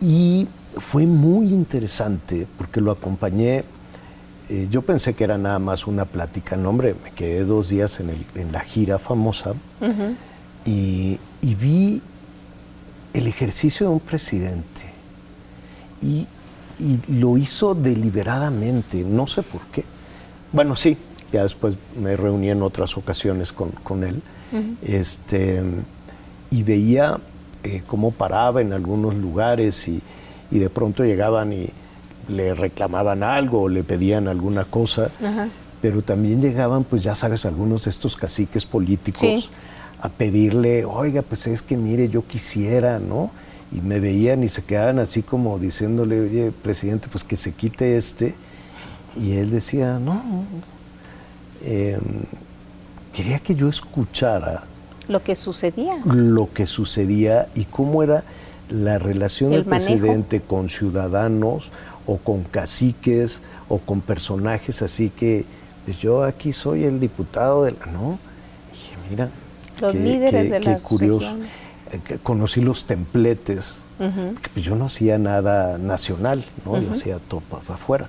y fue muy interesante porque lo acompañé. Eh, yo pensé que era nada más una plática. No, hombre, me quedé dos días en, el, en la gira famosa y, y vi el ejercicio de un presidente y, lo hizo deliberadamente, no sé por qué. Bueno, sí, ya después me reuní en otras ocasiones con, él este, y veía eh, cómo paraba en algunos lugares y, de pronto llegaban y le reclamaban algo o le pedían alguna cosa, pero también llegaban, pues ya sabes, algunos de estos caciques políticos a pedirle, oiga, pues es que mire, yo quisiera, ¿no? Y me veían y se quedaban así como diciéndole, oye, presidente, pues que se quite este. Y él decía, no, em, quería que yo escuchara. Lo que sucedía. Lo que sucedía y cómo era la relación del presidente con ciudadanos o con caciques o con personajes así que pues yo aquí soy el diputado de la... No, dije, mira, los líderes de las curioso. Eh, conocí los templetes, pues yo no hacía nada nacional, ¿no? Yo hacía todo para afuera.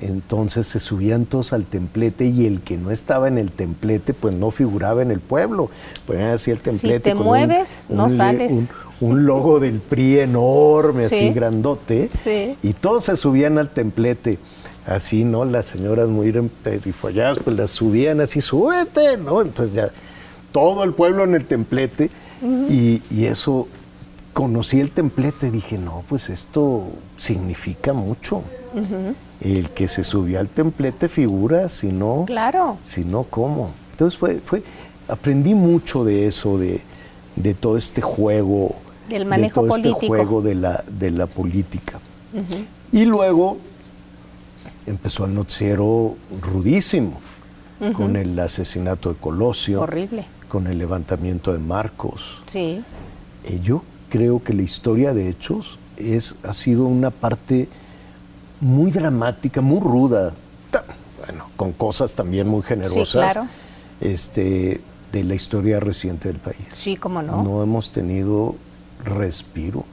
Entonces se subían todos al templete y el que no estaba en el templete, pues no figuraba en el pueblo. Pues así el templete. Si te mueves, no sales. Un, logo del PRI enorme, así grandote. Y todos se subían al templete. Así, ¿no? Las señoras muy perifolladas, pues las subían así, súbete, ¿no? Entonces ya todo el pueblo en el templete y, eso, conocí el templete, dije, no, pues esto significa mucho. El que se subió al templete figura, si no, claro. si no, ¿cómo? Entonces fue, fue, aprendí mucho de eso, de, todo este juego, del manejo de todo este juego de la, de la política. Y luego empezó el noticiero rudísimo, con el asesinato de Colosio. Horrible con el levantamiento de Marcos. Sí. Eh, yo creo que la historia de hechos es, ha sido una parte muy dramática, muy ruda, bueno, con cosas también muy generosas. Sí, claro. Este, de la historia reciente del país. Sí, cómo no. No hemos tenido respiro.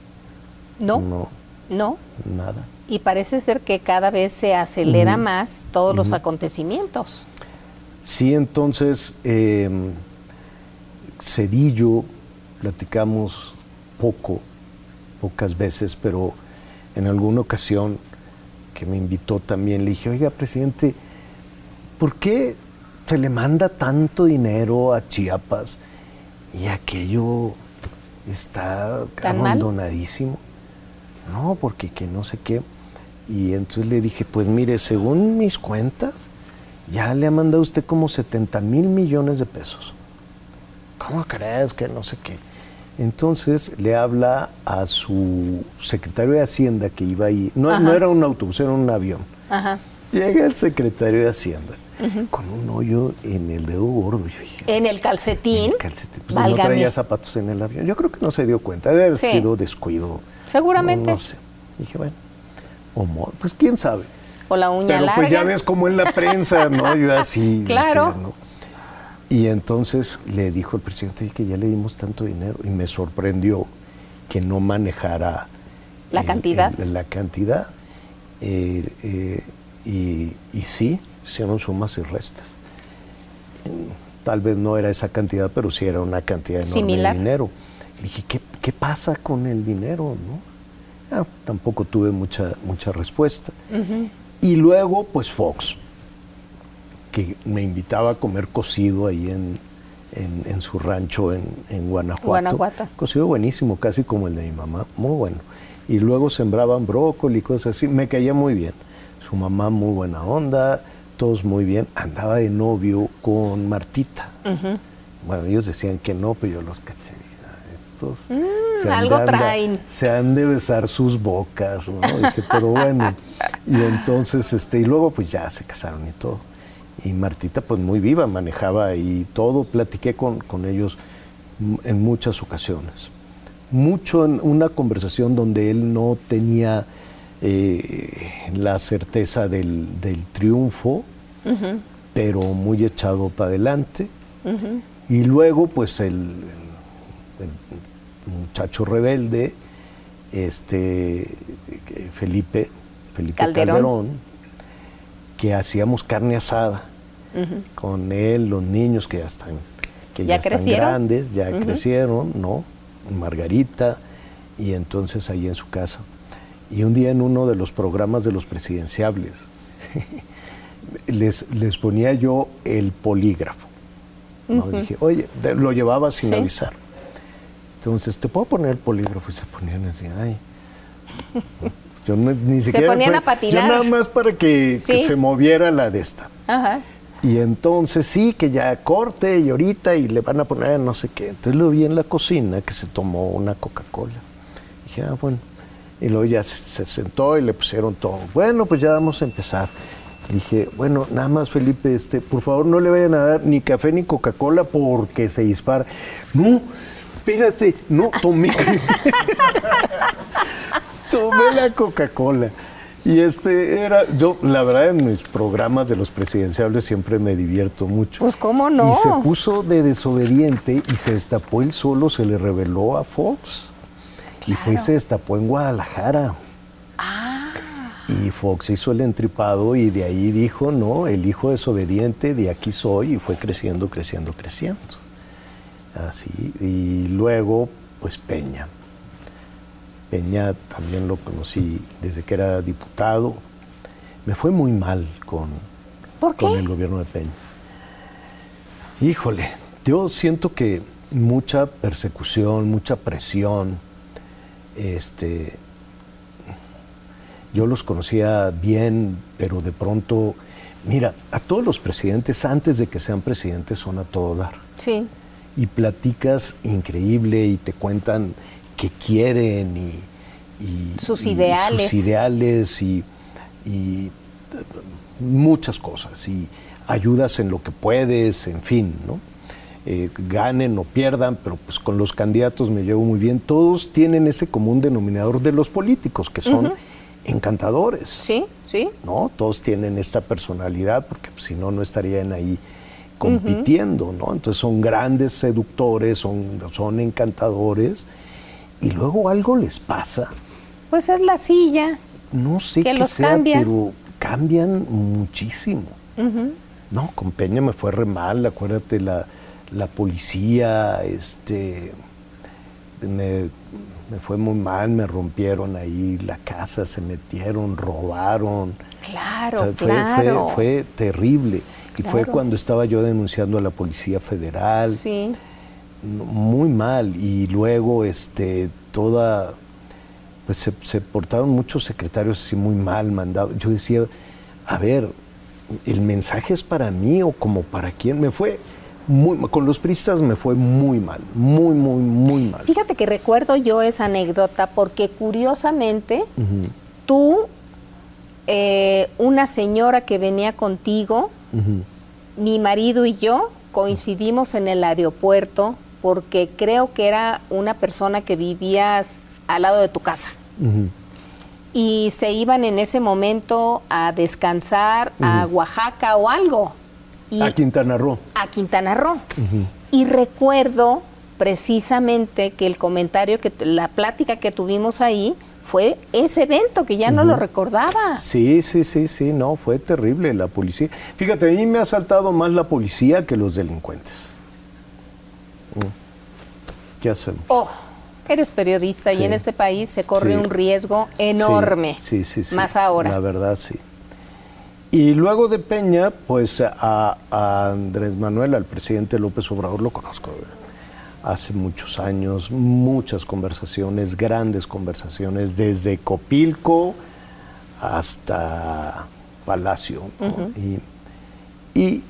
No. No. No. Nada. Y parece ser que cada vez se acelera más todos los acontecimientos. Sí, entonces em, Cedillo, platicamos poco, pocas veces, pero en alguna ocasión que me invitó también le dije, oiga, presidente, ¿por qué se le manda tanto dinero a Chiapas y aquello está abandonadísimo? No, porque que no sé qué. Y entonces le dije, pues mire, según mis cuentas, ya le ha mandado usted como 70 mil millones de pesos. ¿Cómo crees que no sé qué? Entonces le habla a su secretario de Hacienda que iba ahí. No, no era un autobús, era un avión. Llega el secretario de Hacienda con un hoyo en el dedo gordo. ¿En el calcetín? En el calcetín. Pues no traía zapatos en el avión. Yo creo que no se dio cuenta. Debe haber sido descuido. Seguramente. No, sé. Dije, bueno, humor, pues quién sabe. O la uña Pero pues ya ves como en la prensa, ¿no? Yo así. claro. Y entonces le dijo el presidente que ya le dimos tanto dinero y me sorprendió que no manejara la cantidad. la cantidad. Eh, eh, y, y, sí, hicieron sumas y restas. Tal vez no era esa cantidad, pero sí era una cantidad enorme de dinero. dije, ¿qué, ¿qué, pasa con el dinero? ¿no? Ah, tampoco tuve mucha, mucha respuesta. Y luego, pues Fox que me invitaba a comer cocido ahí en, en, su rancho en, en Guanajuato. Guanajuato. Cocido buenísimo, casi como el de mi mamá, muy bueno. Y luego sembraban brócoli y cosas así, me caía muy bien. Su mamá muy buena onda, todos muy bien. Andaba de novio con Martita. Bueno, ellos decían que no, pero yo los caché. Estos mm, algo traen. Se han de besar sus bocas, ¿no? Dije, pero bueno. Y entonces, este, y luego pues ya se casaron y todo y Martita pues muy viva, manejaba y todo, platiqué con, ellos en muchas ocasiones. Mucho en una conversación donde él no tenía eh, la certeza del, triunfo, pero muy echado para adelante. Y luego pues el, muchacho rebelde, este Felipe, Felipe Calderón que hacíamos carne asada con él, los niños que ya están, que ya, están grandes, ya crecieron, ¿no? Margarita, y entonces ahí en su casa. Y un día en uno de los programas de los presidenciables, les, les ponía yo el polígrafo. ¿no? Dije, oye, lo llevaba sin avisar. Entonces, ¿te puedo poner el polígrafo? Y se ponían así, ay. Yo ni siquiera. Se ponían a patinar. Yo nada más para que, se moviera la de esta. Ajá. Y entonces sí, que ya corte y ahorita y le van a poner no sé qué. Entonces lo vi en la cocina que se tomó una Coca-Cola. Dije, ah, bueno. Y luego ya se, sentó y le pusieron todo. Bueno, pues ya vamos a empezar. Dije, bueno, nada más Felipe, este, por favor no le vayan a dar ni café ni Coca-Cola porque se dispara. No, espérate, no, tomé. tomé la Coca-Cola. Y este era, yo la verdad en mis programas de los presidenciables siempre me divierto mucho. Pues cómo no. Y se puso de desobediente y se destapó él solo, se le reveló a Fox. Y fue y se destapó en Guadalajara. Ah. Y Fox hizo el entripado y de ahí dijo, no, el hijo desobediente, de aquí soy, y fue creciendo, creciendo, creciendo. Así. Y luego, pues Peña. Peña también lo conocí desde que era diputado. Me fue muy mal con, con el gobierno de Peña. Híjole, yo siento que mucha persecución, mucha presión. Este, yo los conocía bien, pero de pronto, mira, a todos los presidentes antes de que sean presidentes son a todo dar. Sí. Y platicas increíble y te cuentan que quieren y, sus ideales. sus ideales y, muchas cosas. Y ayudas en lo que puedes, en fin, ¿no? Eh, ganen o pierdan, pero pues con los candidatos me llevo muy bien. Todos tienen ese común denominador de los políticos, que son encantadores. Sí, sí. ¿No? Todos tienen esta personalidad, porque pues, si no, no estarían ahí compitiendo, ¿no? Entonces son grandes seductores, son, son encantadores y luego algo les pasa. Pues es la silla. No sé que qué los sea, cambia. pero cambian muchísimo. No, con Peña me fue re mal, acuérdate, la, la policía, este, me, fue muy mal, me rompieron ahí la casa, se metieron, robaron. Claro, fue, claro. Fue, terrible. Y fue cuando estaba yo denunciando a la Policía Federal. Sí. Muy mal. Y luego este, toda pues se, portaron muchos secretarios así muy mal mandados. Yo decía, a ver, ¿el mensaje es para mí o como para quién? Me fue muy con los pristas me fue muy mal, muy, muy, muy mal. Fíjate que recuerdo yo esa anécdota porque curiosamente tú, eh, una señora que venía contigo, mi marido y yo coincidimos en el aeropuerto porque creo que era una persona que vivías al lado de tu casa. Y se iban en ese momento a descansar a Oaxaca o algo. a Quintana Roo. A Quintana Roo. Y recuerdo precisamente que el comentario, que la plática que tuvimos ahí fue ese evento que ya no lo recordaba. Sí, sí, sí, sí, no, fue terrible la policía. Fíjate, a mí me ha saltado más la policía que los delincuentes. ¿Qué hacemos? Oh. Eres periodista y en este país se corre un riesgo enorme. Sí, sí, sí. Más ahora. La verdad, sí. Y luego de Peña, pues a, Andrés Manuel, al presidente López Obrador, lo conozco hace muchos años, muchas conversaciones, grandes conversaciones, desde Copilco hasta Palacio. y,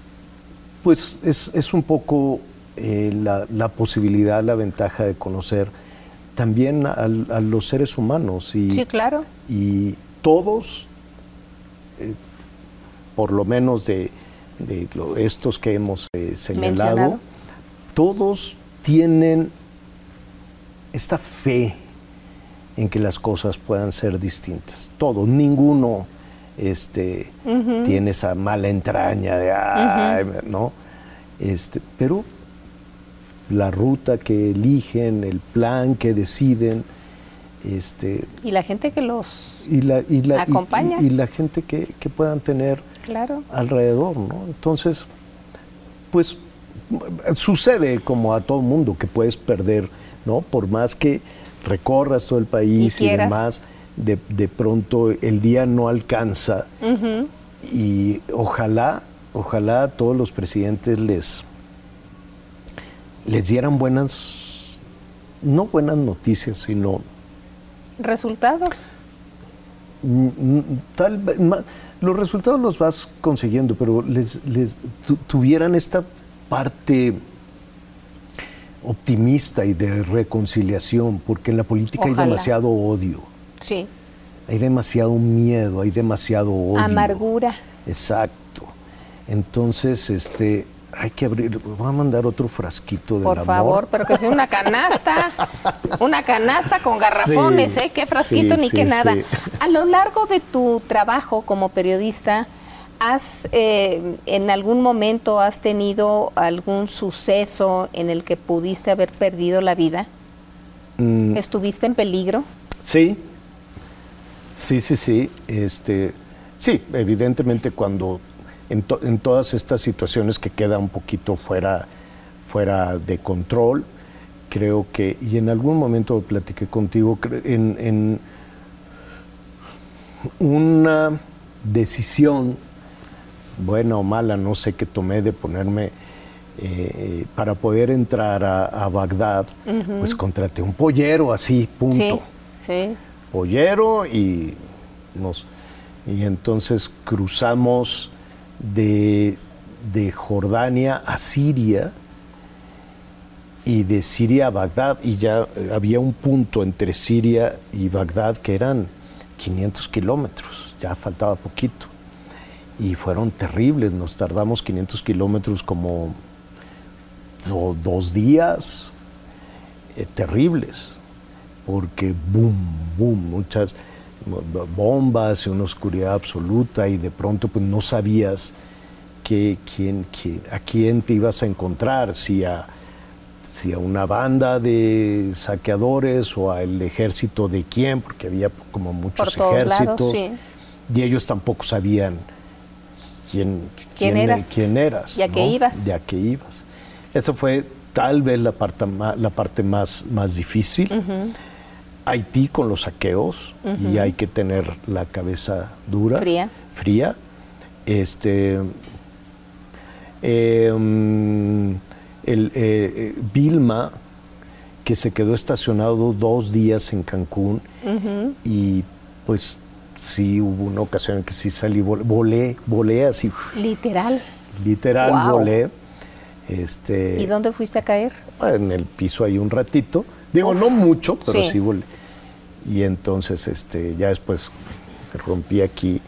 pues es, un poco eh, la, la, posibilidad, la ventaja de conocer también a, los seres humanos. Y, sí, claro. Y todos, eh, por lo menos de, estos que hemos eh, señalado, todos tienen esta fe en que las cosas puedan ser distintas. Todos, ninguno este, tiene esa mala entraña de, ¿no? Este, pero la ruta que eligen, el plan que deciden. Este, y la gente que los acompaña. Y, la gente que, puedan tener alrededor, ¿no? Entonces, pues sucede como a todo mundo que puedes perder, ¿no? Por más que recorras todo el país y, demás, de, de, pronto el día no alcanza. Y ojalá, ojalá a todos los presidentes les les dieran buenas, no buenas noticias, sino... ¿Resultados? Mm, mm, tal, los resultados los vas consiguiendo, pero les, les tuvieran esta parte optimista y de reconciliación, porque en la política hay demasiado odio. Sí. Hay demasiado miedo, hay demasiado odio. Amargura. Exacto. Entonces, este, hay que abrir, voy a mandar otro frasquito de Por favor, pero que sea una canasta, una canasta con garrafones, ¿eh? Qué frasquito ni qué nada. A lo largo de tu trabajo como periodista, ¿has eh, en algún momento has tenido algún suceso en el que pudiste haber perdido la vida? Mm. ¿Estuviste en peligro? Sí, sí, sí, sí. Este, sí, evidentemente cuando en, todas estas situaciones que queda un poquito fuera, fuera de control. Creo que, y en algún momento platiqué contigo, en, una decisión, buena o mala, no sé qué tomé de ponerme eh, para poder entrar a, Bagdad, pues contraté un pollero así, punto. Sí, sí. Pollero y nos y entonces cruzamos de, Jordania a Siria y de Siria a Bagdad, y ya eh, había un punto entre Siria y Bagdad que eran 500 kilómetros, ya faltaba poquito. Y fueron terribles, nos tardamos 500 kilómetros como dos días, eh, terribles, porque boom, boom, muchas bombas y una oscuridad absoluta y de pronto pues no sabías que, quién, a quién te ibas a encontrar, si a, si a una banda de saqueadores o al ejército de quién, porque había como muchos ejércitos y ellos tampoco sabían quién, ¿Quién, eras? quién eras. Ya que ibas. Ya que ibas. Eso fue tal vez la parte, la parte más, más difícil. Haití con los saqueos y hay que tener la cabeza dura, fría. fría. Este, em, el, eh, Vilma, que se quedó estacionado dos días en Cancún y pues sí hubo una ocasión en que sí salí, volé, volé así. Literal. Literal, volé. Este, ¿Y dónde fuiste a caer? En el piso ahí un ratito. Digo, no mucho, pero sí. volé. Y entonces este, ya después rompí aquí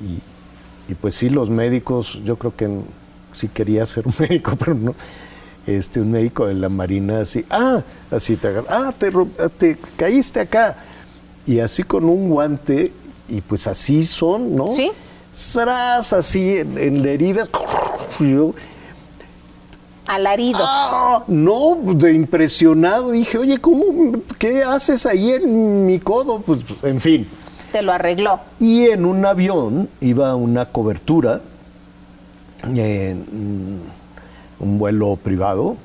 y, y, pues sí, los médicos, yo creo que sí quería ser un médico, pero no. Este, un médico de la Marina así, ah, así te agarra, ah, te, te caíste acá. Y así con un guante, y pues así son, ¿no? Sí. Sras, así en, la herida. Yo, alaridos. Ah, no, de impresionado. Dije, oye, ¿cómo, ¿qué haces ahí en mi codo? Pues, en fin. Te lo arregló. Y en un avión iba una cobertura, en un vuelo privado,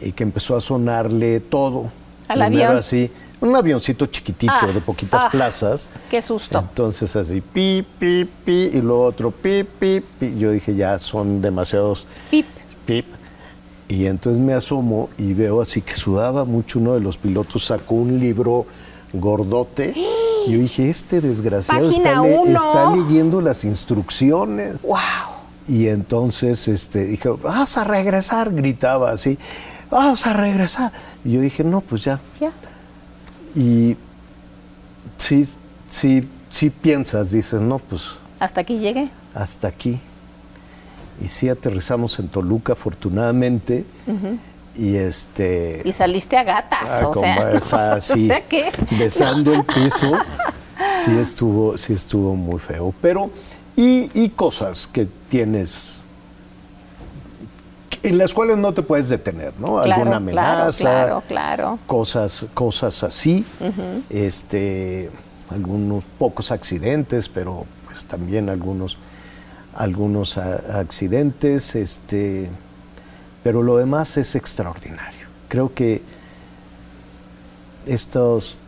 y que empezó a sonarle todo. ¿Al avión? así, un avioncito chiquitito Ah, de poquitas ah, plazas. Qué susto. Entonces así, pi, pi, pi, y luego otro, pi, pi, pi. Yo dije, ya son demasiados Pip. Y entonces me asomo y veo así que sudaba mucho uno de los pilotos, sacó un libro gordote. Y yo dije, este desgraciado está, Página le- uno. está leyendo las instrucciones. ¡Wow! Y entonces este, dije, vas a regresar, gritaba así, vas a regresar. Y yo dije, no, pues ya. Ya. Y sí, sí, sí piensas, dices, no, pues Hasta aquí llegué. hasta aquí. Y sí aterrizamos en Toluca, afortunadamente. Y este. Y saliste a gatas, ah, o sea. esa, o sí, sea que- besando el piso. Sí estuvo, sí estuvo muy feo. Pero, y, y cosas que tienes. En las cuales no te puedes detener, ¿no? Claro, Alguna amenaza. Claro, claro, claro. cosas, cosas así, este, algunos pocos accidentes, pero pues también algunos, algunos accidentes, este, pero lo demás es extraordinario. Creo que estos,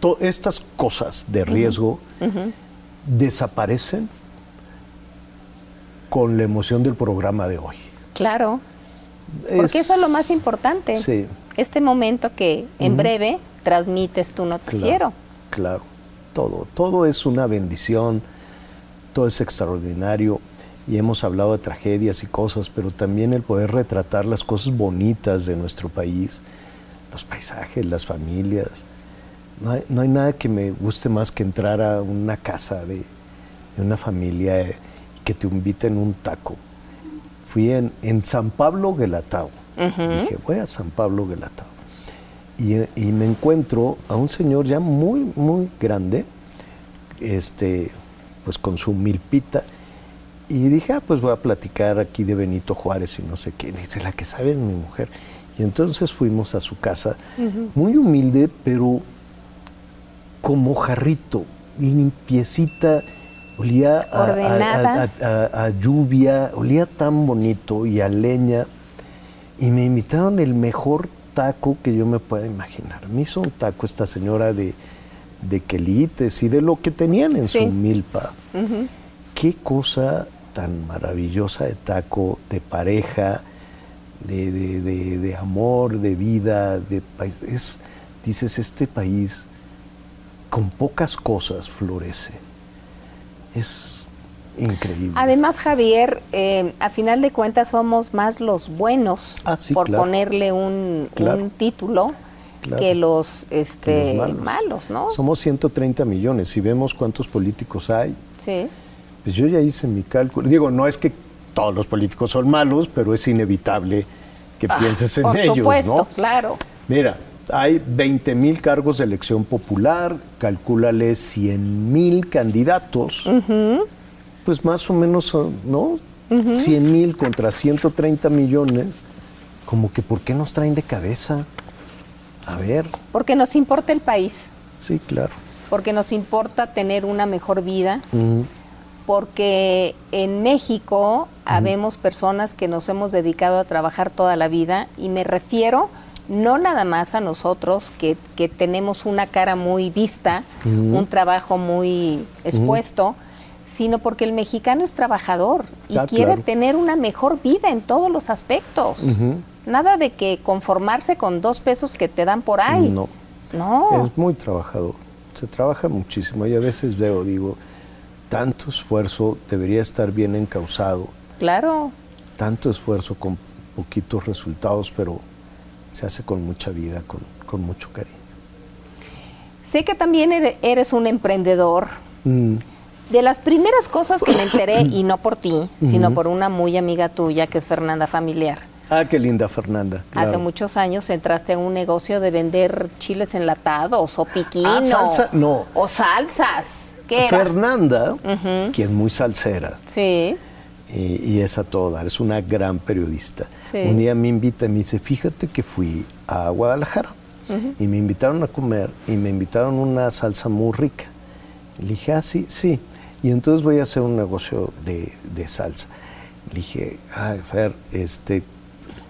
to- estas cosas de riesgo desaparecen con la emoción del programa de hoy. Claro. Porque eso es lo más importante. Sí. Este momento que en breve transmites tu noticiero. Claro, todo, todo es una bendición, todo es extraordinario y hemos hablado de tragedias y cosas, pero también el poder retratar las cosas bonitas de nuestro país, los paisajes, las familias. No hay, no hay nada que me guste más que entrar a una casa de, de una familia eh, y que te inviten un taco. Fui en, en San Pablo Guelatao. Dije, voy a San Pablo Guelatao y, y me encuentro a un señor ya muy, muy grande, este, pues con su milpita, y dije, ah, pues voy a platicar aquí de Benito Juárez y no sé qué. Le dice, la que sabe es mi mujer. Y entonces fuimos a su casa, muy humilde, pero como jarrito, limpiecita, olía a- a lluvia, olía tan bonito y a leña. Y me invitaron el mejor taco que yo me pueda imaginar. Me hizo un taco esta señora de, de quelites y de lo que tenían en Sí. su milpa. Qué cosa tan maravillosa de taco, de pareja, de, de- de- de amor, de vida, de país. Es, dices, este país con pocas cosas florece. Es increíble. Además, Javier, eh, a final de cuentas somos más los buenos, Ah, sí, por claro. ponerle un, Claro. un título, Claro. que los, este, Que los malos. ¿no? Somos 130 millones. Si vemos cuántos políticos hay, Sí. pues yo ya hice mi cálculo. Digo, no es que todos los políticos son malos, pero es inevitable que pienses en Ah, Por ellos, supuesto, ¿no? claro. Mira, hay 20 mil cargos de elección popular, calcúlale 100 mil candidatos, pues más o menos, ¿no? 100 mil contra 130 millones, como que ¿por qué nos traen de cabeza? A ver, Porque nos importa el país, sí, claro. porque nos importa tener una mejor vida, Mm, porque en México habemos personas que nos hemos dedicado a trabajar toda la vida y me refiero no nada más a nosotros que, que tenemos una cara muy vista, un trabajo muy expuesto, sino porque el mexicano es trabajador y Ah, quiere claro. tener una mejor vida en todos los aspectos. Nada de que conformarse con dos pesos que te dan por ahí. No. No. Es muy trabajador. Se trabaja muchísimo. Y a veces veo, digo, tanto esfuerzo debería estar bien encausado, Claro. tanto esfuerzo con poquitos resultados, pero se hace con mucha vida, con, con mucho cariño. Sé que también ere- eres un emprendedor. Mm, De las primeras cosas que me enteré, y no por ti, sino por una muy amiga tuya, que es Fernanda Familiar. Ah, qué linda Fernanda. Hace muchos años entraste a un negocio de vender chiles enlatados o piquino. Ah, salsa, no. O salsas. ¿Qué era? Fernanda, que es muy salsera, Sí. y, y es a todo dar, es una gran periodista. Sí. Un día me invita y me dice, fíjate que fui a Guadalajara y me invitaron a comer y me invitaron una salsa muy rica. Le dije, ah, sí, sí. Y entonces voy a hacer un negocio de, de salsa. Le dije, ay, Fer, este,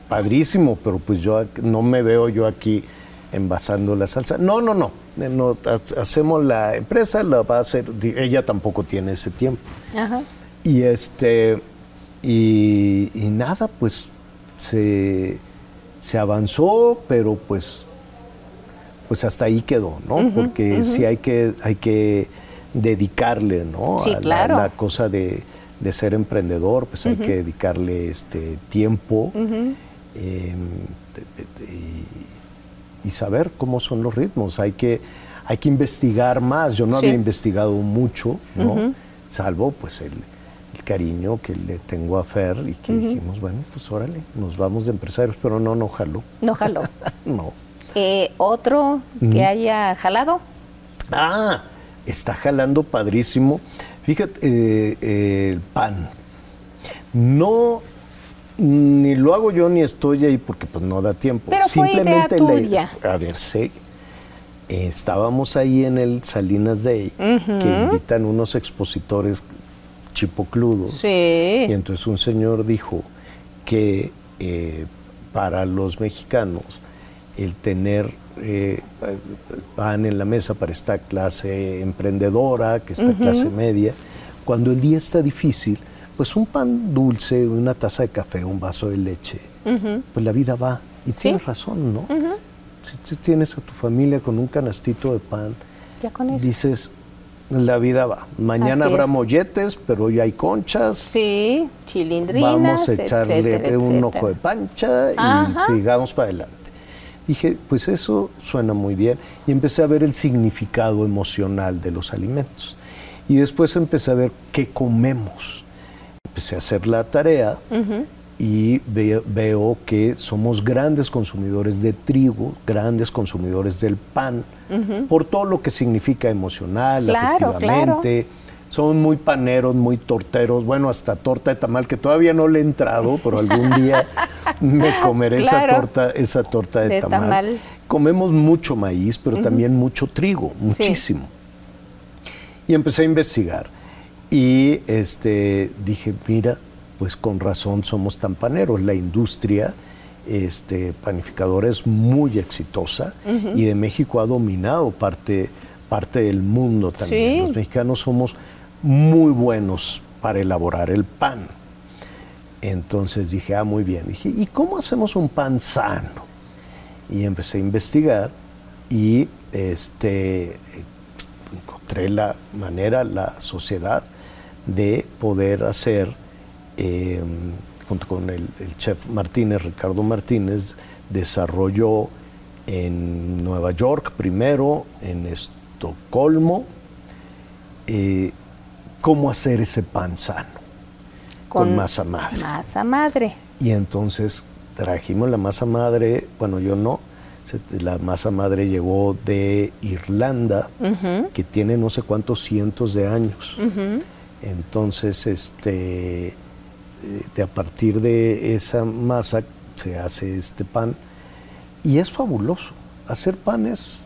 padrísimo, pero pues yo no me veo yo aquí envasando la salsa. No, no, no. eh, no, hacemos la empresa, la va a hacer. Ella tampoco tiene ese tiempo. Ajá. Y este y, y nada, pues se, se avanzó, pero pues pues hasta ahí quedó, ¿no? Porque sí hay que hay que dedicarle, ¿no? Sí, a la- claro. la, cosa de, de ser emprendedor, pues hay que dedicarle este tiempo em, y, y saber cómo son los ritmos. Hay que hay que investigar más. Yo no Sí. había investigado mucho, ¿no? Salvo pues el, el cariño que le tengo a Fer y que dijimos, bueno, pues órale, nos vamos de empresarios, pero no, no jaló. No jaló. No. Eh, ¿Otro que haya jalado? Ah, está jalando padrísimo. Fíjate, eh, el pan. No, ni lo hago yo ni estoy ahí porque pues no da tiempo. Pero fue idea la- tuya. a ver, sé. eh, estábamos ahí en el Salinas Day, que invitan unos expositores chipocludos. Sí. Y entonces un señor dijo que eh, para los mexicanos el tener eh, pan en la mesa para esta clase emprendedora, que esta clase media, cuando el día está difícil, pues un pan dulce, una taza de café, un vaso de leche, pues la vida va. Y tienes razón, ¿no? Si tú tienes a tu familia con un canastito de pan, Ya con eso. dices, la vida va. Mañana Así habrá es. molletes, pero hoy hay conchas. Sí, chilindrinas, Vamos a echarle etcétera, un etcétera. ojo de pancha y Ajá. sigamos para adelante. Dije, pues eso suena muy bien. Y empecé a ver el significado emocional de los alimentos. Y después empecé a ver qué comemos. Empecé a hacer la tarea y ve- veo que somos grandes consumidores de trigo, grandes consumidores del pan, por todo lo que significa emocional, Claro, afectivamente. Son muy paneros, muy torteros, bueno, hasta torta de tamal, que todavía no le he entrado, pero algún día me comeré esa Claro. torta, esa torta de, De tamal. tamal. Comemos mucho maíz, pero también mucho trigo, muchísimo. Y empecé a investigar. Y este, dije, mira, pues con razón somos tan paneros. La industria este, panificadora es muy exitosa y de México ha dominado parte, parte del mundo también. Sí. Los mexicanos somos muy buenos para elaborar el pan. Entonces dije, ah, muy bien. Dije, ¿y cómo hacemos un pan sano? Y empecé a investigar y este, encontré la manera, la sociedad de poder hacer, eh, junto con el, el chef Martínez, Ricardo Martínez, desarrolló en Nueva York primero, en Estocolmo, eh, cómo hacer ese pan sano, con, masa madre. Masa madre. Y entonces trajimos la masa madre, bueno, yo no, la masa madre llegó de Irlanda, que tiene no sé cuántos cientos de años. Entonces, este, eh, de a partir de esa masa se hace este pan y es fabuloso. Hacer pan es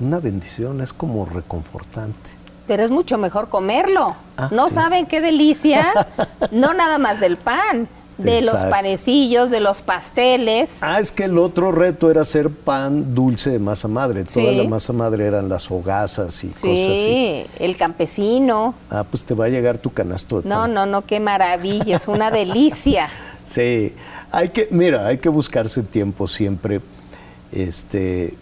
una bendición, es como reconfortante. Pero es mucho mejor comerlo. Ah, no saben qué delicia, no nada más del pan, de los panecillos, de los pasteles. Ah, es que el otro reto era hacer pan dulce de masa madre. Toda la masa madre eran las hogazas y cosas así. Sí, el campesino. Ah, pues te va a llegar tu canasto No, no, no, qué maravilla, es una delicia. sí, hay que, mira, hay que buscarse tiempo siempre este,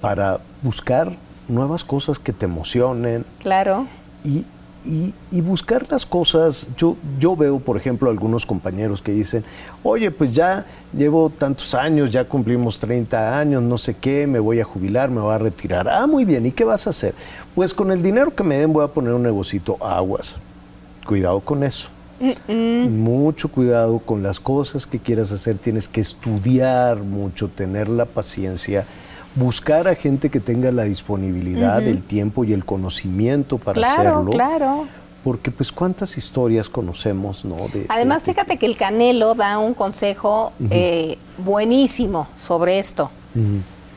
para buscar nuevas cosas que te emocionen. Claro. Y, y, buscar las cosas, yo, yo veo, por ejemplo, algunos compañeros que dicen, oye, pues ya llevo tantos años, ya cumplimos 30 años, no sé qué, me voy a jubilar, me voy a retirar. Ah, muy bien, ¿y qué vas a hacer? Pues con el dinero que me den voy a poner un negocito aguas. Cuidado con eso. Mucho cuidado con las cosas que quieras hacer, tienes que estudiar mucho, tener la paciencia buscar a gente que tenga la disponibilidad, el tiempo y el conocimiento para hacerlo. Claro, Porque pues cuántas historias conocemos, ¿no? Además, fíjate que el Canelo da un consejo eh, buenísimo sobre esto.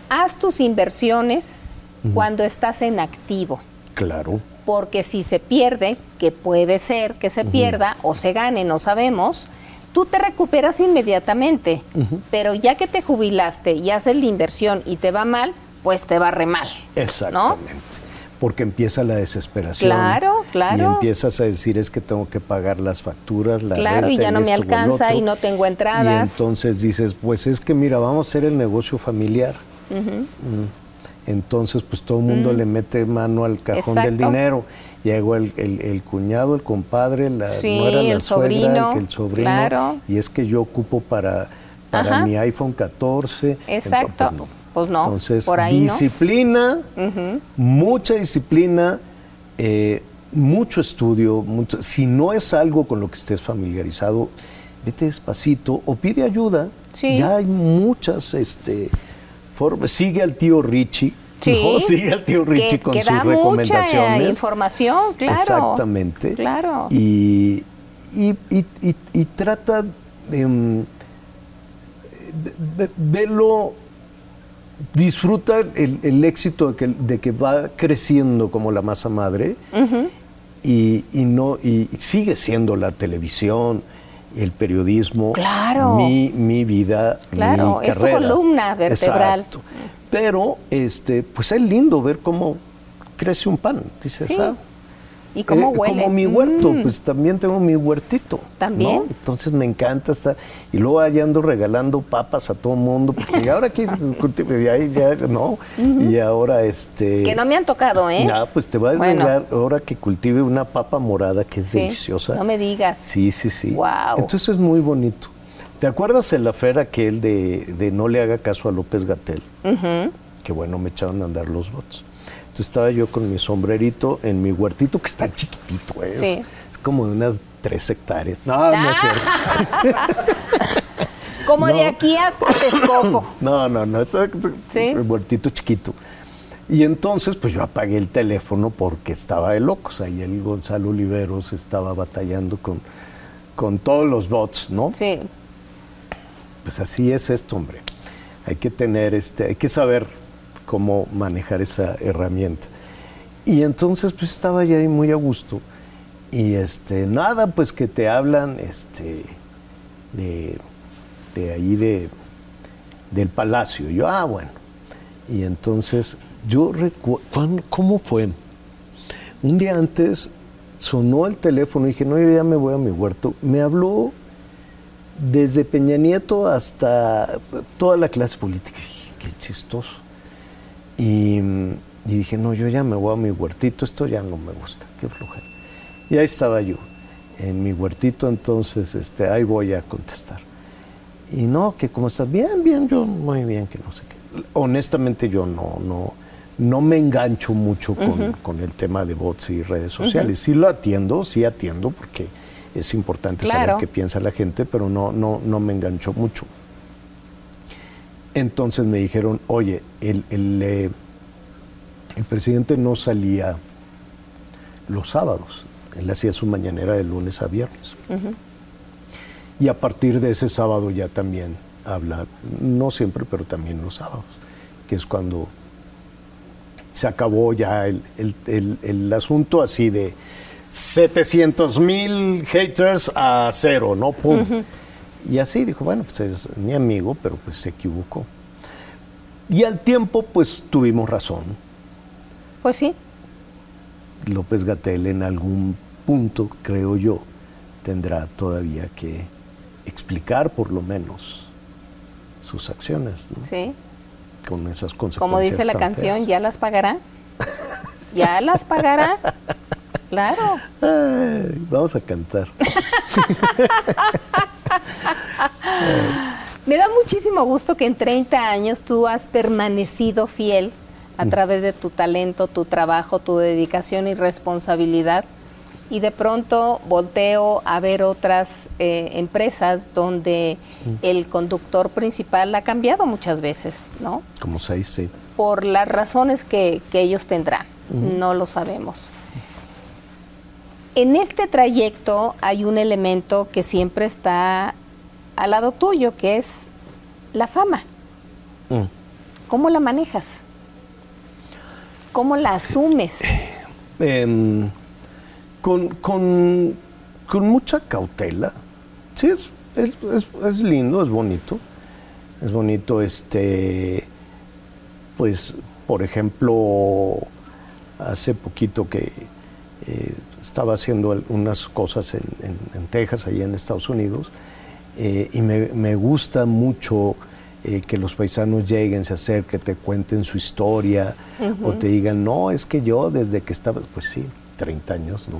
Haz tus inversiones cuando estás en activo. Claro. Porque si se pierde, que puede ser que se pierda o se gane, no sabemos, tú te recuperas inmediatamente, pero ya que te jubilaste y haces la inversión y te va mal, pues te va re mal. Exactamente. Porque empieza la desesperación. Claro, claro. Y empiezas a decir es que tengo que pagar las facturas, la Claro, y ya no me alcanza y no tengo entradas. Y entonces dices, pues es que mira, vamos a hacer el negocio familiar. Mm. Entonces, pues todo el mundo mm. le mete mano al cajón del dinero llegó el, el, cuñado, el compadre, la el sobrino, el, sobrino, claro. y es que yo ocupo para, para mi iPhone 14. Exacto. Pues, pues no. Entonces, disciplina, mucha disciplina, eh, mucho estudio, mucho, si no es algo con lo que estés familiarizado, vete despacito o pide ayuda. Ya hay muchas este, formas. Sigue al tío Richie, Sí, sigue al tío Richie con sus da recomendaciones. Mucha información, claro. Exactamente. Claro. Y, y, y, y trata de, um, verlo, disfruta el, el éxito de que, de que, va creciendo como la masa madre y, no, y sigue siendo la televisión, el periodismo, claro. mi, mi vida, claro, mi es tu columna vertebral. Exacto. Pero este, pues es lindo ver cómo crece un pan, dices, sí. Ah, ¿Y cómo eh, huele? Como mi huerto, mm. pues también tengo mi huertito. También. Entonces me encanta estar. Y luego allá ando regalando papas a todo mundo, porque ahora aquí ya, no. Y ahora este. Que no me han tocado, ¿eh? Ya, pues te voy a regalar ahora que cultive una papa morada que es deliciosa. No me digas. Sí, sí, sí. Wow. Entonces es muy bonito. ¿Te acuerdas el afer aquel de, de no le haga caso a López Gatel? Que bueno, me echaron a andar los votos. Entonces estaba yo con mi sombrerito en mi huertito, que está chiquitito, ¿eh? es, como de unas tres hectáreas. No, no es ah. cierto. como de aquí a, Texcoco. No, no, no, es un huertito chiquito. Y entonces, pues yo apagué el teléfono porque estaba de locos. Ahí el Gonzalo Oliveros estaba batallando con, con todos los bots, ¿no? Sí pues así es esto, hombre. Hay que tener, este, hay que saber cómo manejar esa herramienta. Y entonces pues estaba ya ahí muy a gusto. Y este, nada, pues que te hablan este, de, de ahí de, del palacio. yo, ah, bueno. Y entonces yo recuerdo, ¿cómo fue? Un día antes sonó el teléfono y dije, no, yo ya me voy a mi huerto. Me habló desde Peña Nieto hasta toda la clase política. Qué chistoso. Y, dije, no, yo ya me voy a mi huertito, esto ya no me gusta, qué flojera. Y ahí estaba yo, en mi huertito, entonces este, ahí voy a contestar. Y no, que cómo estás, bien, bien, yo muy bien, que no sé qué. Honestamente yo no, no, no me engancho mucho con, el tema de bots y redes sociales. Sí lo atiendo, sí atiendo, porque es importante saber qué piensa la gente, pero no, no, no me enganchó mucho. Entonces me dijeron, oye, el, el, eh, el, presidente no salía los sábados, él hacía su mañanera de lunes a viernes. Y a partir de ese sábado ya también habla, no siempre, pero también los sábados, que es cuando se acabó ya el, el asunto así de 700 mil haters a cero, ¿no? Pum. Y así dijo, bueno, pues es mi amigo, pero pues se equivocó. Y al tiempo, pues tuvimos razón. Pues sí. López Gatel en algún punto, creo yo, tendrá todavía que explicar por lo menos sus acciones. ¿no? Sí. Con esas consecuencias. Como dice la canción, ¿ya las pagará? ¿Ya las pagará? Claro. vamos a cantar. Me da muchísimo gusto que en 30 años tú has permanecido fiel a través de tu talento, tu trabajo, tu dedicación y responsabilidad. Y de pronto volteo a ver otras eh, empresas donde mm. el conductor principal ha cambiado muchas veces, ¿no? Como seis, sí. Por las razones que, ellos tendrán, no lo sabemos. En este trayecto hay un elemento que siempre está al lado tuyo, que es la fama. Mm. ¿Cómo la manejas? ¿Cómo la asumes? Em, con, mucha cautela. Sí, es, es, lindo, es bonito. Es bonito, este, pues, por ejemplo, hace poquito que eh, estaba haciendo unas cosas en, Texas, allá en Estados Unidos, eh, y me, gusta mucho eh, que los paisanos lleguen, se acerquen, te cuenten su historia, o te digan, no, es que yo desde que estaba, pues sí, 30 años, ¿no?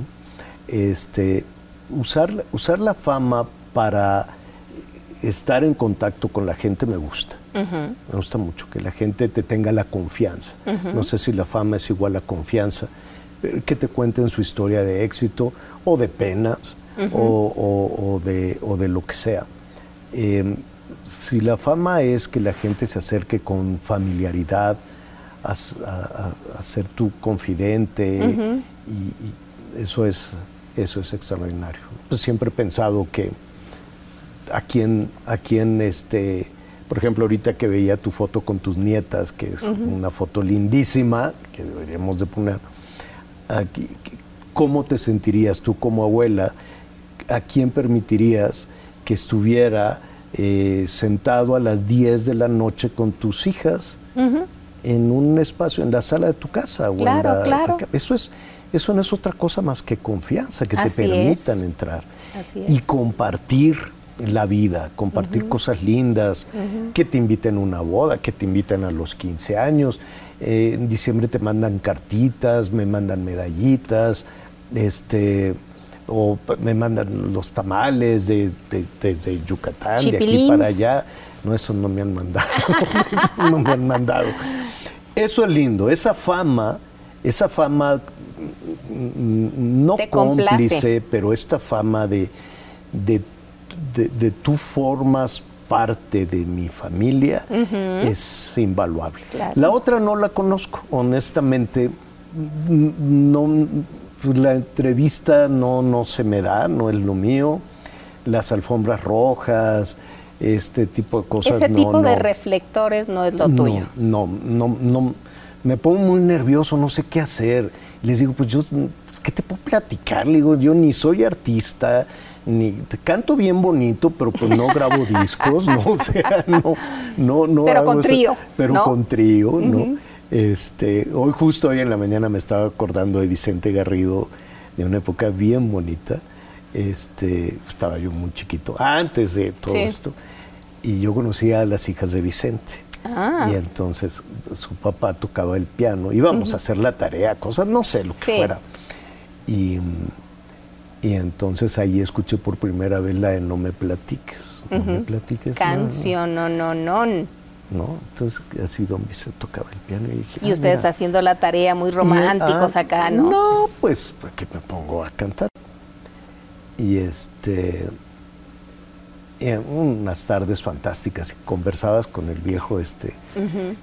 Este, usar, usar la fama para estar en contacto con la gente me gusta. Me gusta mucho que la gente te tenga la confianza. No sé si la fama es igual a confianza, que te cuenten su historia de éxito o de penas o, de, o, de, lo que sea. Em, si la fama es que la gente se acerque con familiaridad, a, ser tu confidente, y, eso, es, eso es extraordinario. siempre he pensado que a quien, a quien este, por ejemplo, ahorita que veía tu foto con tus nietas, que es una foto lindísima, que deberíamos de poner, ¿cómo te sentirías tú como abuela? ¿A quién permitirías que estuviera eh, sentado a las 10 de la noche con tus hijas en un espacio, en la sala de tu casa? Claro, claro. Eso, es, eso no es otra cosa más que confianza, que te permitan entrar y compartir la vida, compartir cosas lindas, que te inviten a una boda, que te inviten a los 15 años, eh, en diciembre te mandan cartitas, me mandan medallitas, este, o me mandan los tamales desde Yucatán, de aquí para allá. No, eso no me han mandado. no me han mandado. Eso es lindo, esa fama, esa fama mm, no cómplice, pero esta fama de, de, de, tú formas parte de mi familia es invaluable. La otra no la conozco, honestamente. No, la entrevista no, no se me da, no es lo mío. Las alfombras rojas, este tipo de cosas. Ese tipo de reflectores no es lo tuyo. No, no, no. Me pongo muy nervioso, no sé qué hacer. Les digo, pues yo, ¿qué te puedo platicar? Le digo, yo ni soy artista, ni canto bien bonito, pero pues no grabo discos, ¿no? O sea, no, no, no. Pero con trío. pero con trío, ¿no? Este, hoy justo hoy en la mañana me estaba acordando de Vicente Garrido, de una época bien bonita. Este, estaba yo muy chiquito, antes de todo esto. Y yo conocía a las hijas de Vicente. Ah. Y entonces su papá tocaba el piano, íbamos a hacer la tarea, cosas, no sé, lo que fuera. Y y entonces ahí escuché por primera vez la de No me platiques. No me platiques. Canción, no, no, no. No, entonces así don Vicente tocaba el piano y dije. Y ah, ustedes haciendo la tarea muy románticos ah, acá, ¿no? No, pues, pues que me pongo a cantar. Y este. unas tardes fantásticas, conversabas con el viejo, este,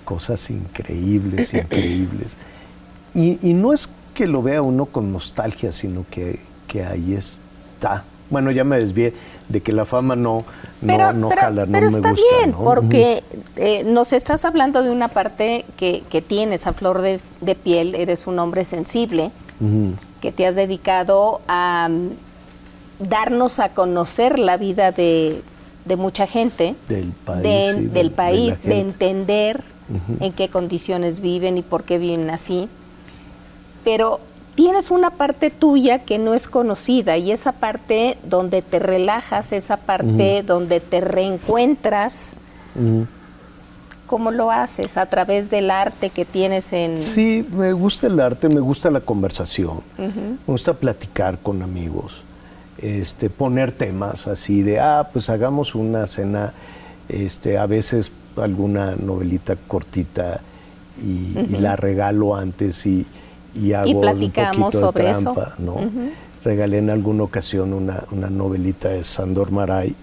cosas increíbles, increíbles. Y, y no es que lo vea uno con nostalgia, sino que que ahí está. Bueno, ya me desvié de que la fama no, no, no jala, no pero me está gusta, bien, ¿no? porque eh, nos estás hablando de una parte que, que tienes a flor de, de piel, eres un hombre sensible, que te has dedicado a mm, darnos a conocer la vida de, de mucha gente, Del país, de- sí, del país, de, entender en qué condiciones viven y por qué viven así. Pero tienes una parte tuya que no es conocida y esa parte donde te relajas, esa parte donde te reencuentras. ¿cómo lo haces? A través del arte que tienes en... Sí, me gusta el arte, me gusta la conversación, me gusta platicar con amigos, este, poner temas así de, ah, pues hagamos una cena, este, a veces alguna novelita cortita y, y la regalo antes y, y hago un platicamos poquito de sobre eso. trampa, ¿no? Regalé en alguna ocasión una, una novelita de Sandor Maray,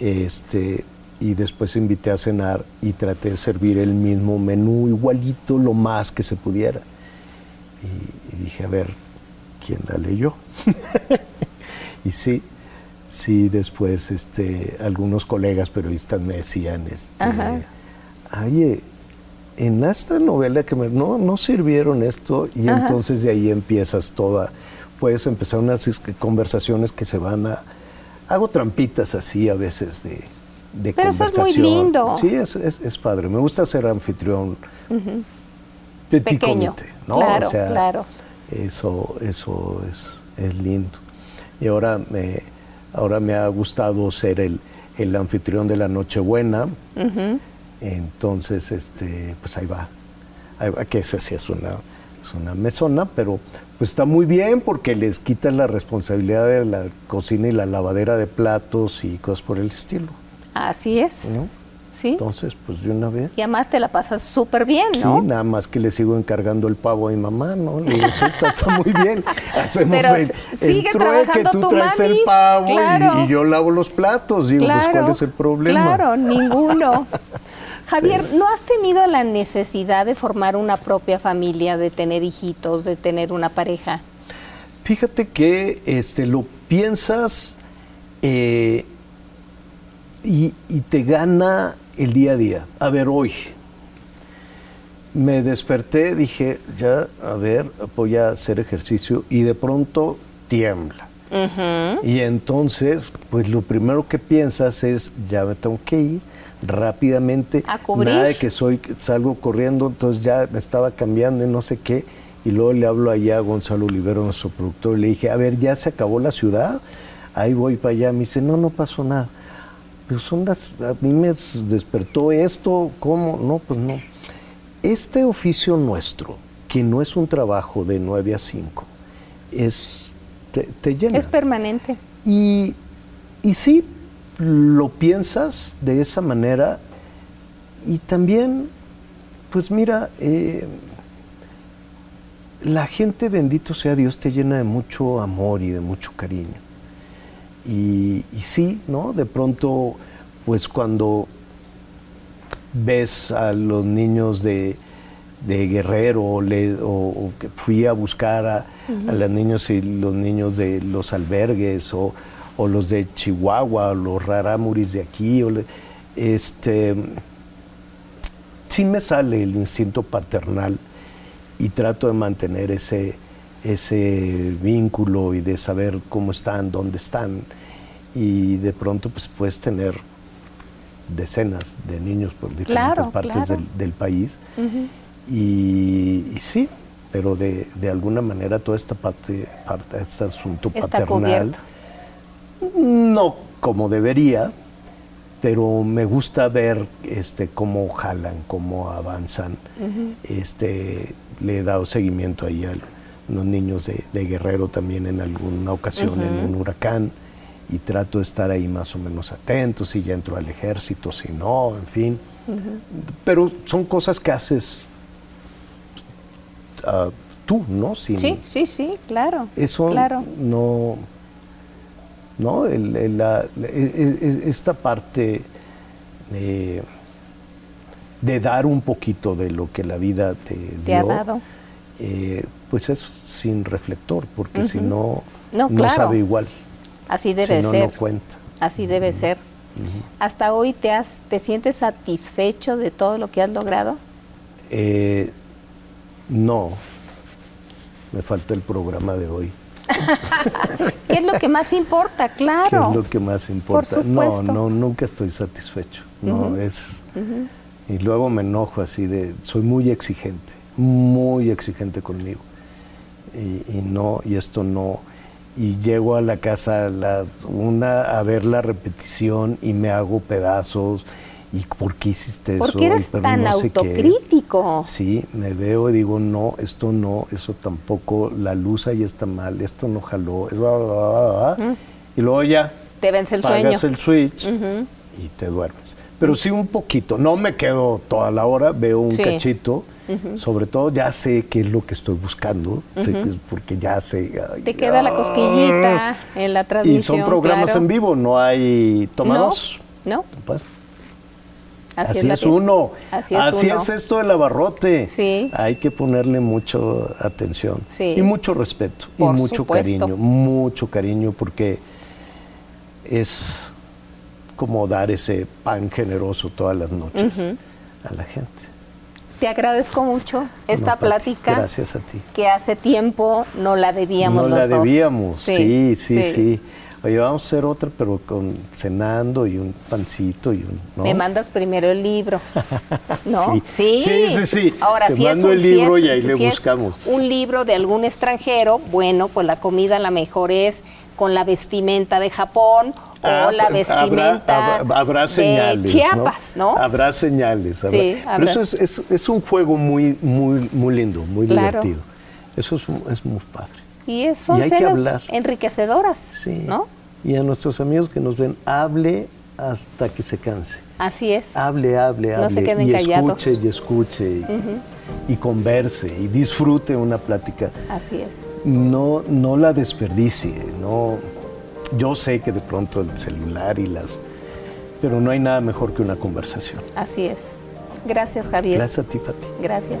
este, y después invité a cenar y traté de servir el mismo menú, igualito, lo más que se pudiera. Y, y dije, a ver, ¿quién la leyó? y sí, sí, después este, algunos colegas periodistas me decían, este, oye, en esta novela que me, no, no sirvieron esto y Ajá. entonces de ahí empiezas toda, puedes empezar unas es- conversaciones que se van a, hago trampitas así a veces de, de Pero eso es muy conversación. lindo. Sí, es, es, es padre, me gusta ser anfitrión Pequeño, comité, ¿no? claro, O sea, claro. Eso, eso es, es lindo. Y ahora me, ahora me ha gustado ser el, el anfitrión de la Nochebuena. Entonces, este, pues ahí va. Ahí va, que esa sí es una, es una mesona, pero pues está muy bien porque les quitan la responsabilidad de la cocina y la lavadera de platos y cosas por el estilo. Así es, ¿no? ¿sí? Entonces, pues de una vez. Y además te la pasas súper bien, ¿no? Sí, nada más que le sigo encargando el pavo a mi mamá, ¿no? Le digo, sí, está, está muy bien. Hacemos Pero el, s- el sigue trueque, trabajando tú tu traes mami, el pavo claro. y, yo lavo los platos. Digo, pues, ¿cuál es el problema? Claro, ninguno. Javier, ¿no has tenido la necesidad de formar una propia familia, de tener hijitos, de tener una pareja? Fíjate que este, lo piensas eh, y, y te gana el día a día. A ver, hoy me desperté, dije, ya, a ver, voy a hacer ejercicio y de pronto tiembla. Y entonces, pues lo primero que piensas es, ya me tengo que ir rápidamente. A cubrir. Nada de que soy, salgo corriendo, entonces ya me estaba cambiando y no sé qué. Y luego le hablo allá a Gonzalo Olivero, nuestro productor, y le dije, a ver, ya se acabó la ciudad, ahí voy para allá. Me dice, no, no pasó nada. Pero son las, a mí me despertó esto, ¿cómo? No, pues no. Este oficio nuestro, que no es un trabajo de 9 a 5, es, te, te llena. Es permanente. Y, y sí, lo piensas de esa manera y también, pues mira, eh, la gente, bendito sea Dios, te llena de mucho amor y de mucho cariño. Y, y sí, ¿no? De pronto, pues cuando ves a los niños de, de Guerrero o, le- o- o que fui a buscar a, a los niños y los niños de los albergues o, o los de Chihuahua o los rarámuris de aquí, o le- este, sí me sale el instinto paternal y trato de mantener ese, ese vínculo y de saber cómo están, dónde están. Y de pronto pues puedes tener decenas de niños por diferentes Claro, partes claro. del, del país. y, y sí, pero de, de alguna manera toda esta parte, parte este asunto Está paternal, cubierto. No como debería, pero me gusta ver este cómo jalan, cómo avanzan. Este le he dado seguimiento ahí a los niños de, de Guerrero también en alguna ocasión en un huracán y trato de estar ahí más o menos atento si ya entro al ejército, si no, en fin. Pero son cosas que haces ah, tú, ¿no? Sin- Sí, sí, sí, claro. eso Claro. no, no, El- el- la- la- e- e- esta parte de, de dar un poquito de lo que la vida te, Te ha dio, dado. eh, pues es sin reflector, porque si no, No, no claro. sabe igual. Así debe si no, ser. No cuenta. Así debe ser. ¿Hasta hoy te, has, te sientes satisfecho de todo lo que has logrado? Eh, no, me falta el programa de hoy. ¿Qué es lo que más importa? Claro. ¿Qué es lo que más importa? no, no, nunca estoy satisfecho. No, es. Y luego me enojo así de. Soy muy exigente, muy exigente conmigo. Y, y no, y esto no y llego a la casa a las una a ver la repetición y me hago pedazos y por qué hiciste ¿Por eso qué eres tan autocrítico sí me veo y digo no esto no eso tampoco la luz ahí está mal esto no jaló eso, y luego ya te vence el pagas sueño. el switch y te duermes. Pero sí un poquito no me quedo toda la hora veo un cachito. Sobre todo ya sé qué es lo que estoy buscando, porque ya sé... Te queda la cosquillita en la transmisión. Y son programas en vivo, no hay tomados. No. Pues, así, es, uno. Así, es, esto del abarrote. Sí. Hay que ponerle mucho atención. Sí. Y mucho respeto. y mucho cariño. Mucho cariño porque es como dar ese pan generoso todas las noches a la gente. Te agradezco mucho esta plática. Gracias a ti. Que hace tiempo no la debíamos. No la debíamos, sí sí, sí, Oye, vamos a hacer otra, pero con cenando y un pancito y un. Me mandas primero el libro. ¿No? Sí. Sí, sí, sí. Ahora, Te si mando es el libro y ahí le buscamos. un libro de algún extranjero, bueno, pues la comida la mejor es con la vestimenta de Japón o ah, la vestimenta habrá, señales, de Chiapas, ¿no? Habrá señales. Sí, Pero eso es, es, es, un juego muy, muy, muy lindo, muy divertido. Eso es, es, muy padre. Y son y cenas enriquecedoras, sí. ¿no? Y a nuestros amigos que nos ven, hable hasta que se canse. Así es. Hable, hable, hable. No se queden y callados. escuche y escuche y, y, converse y disfrute una plática. Así es. No, no la desperdicie, no yo sé que de pronto el celular y las... Pero no hay nada mejor que una conversación. Así es. Gracias, Javier. Gracias a ti, Pati. Gracias.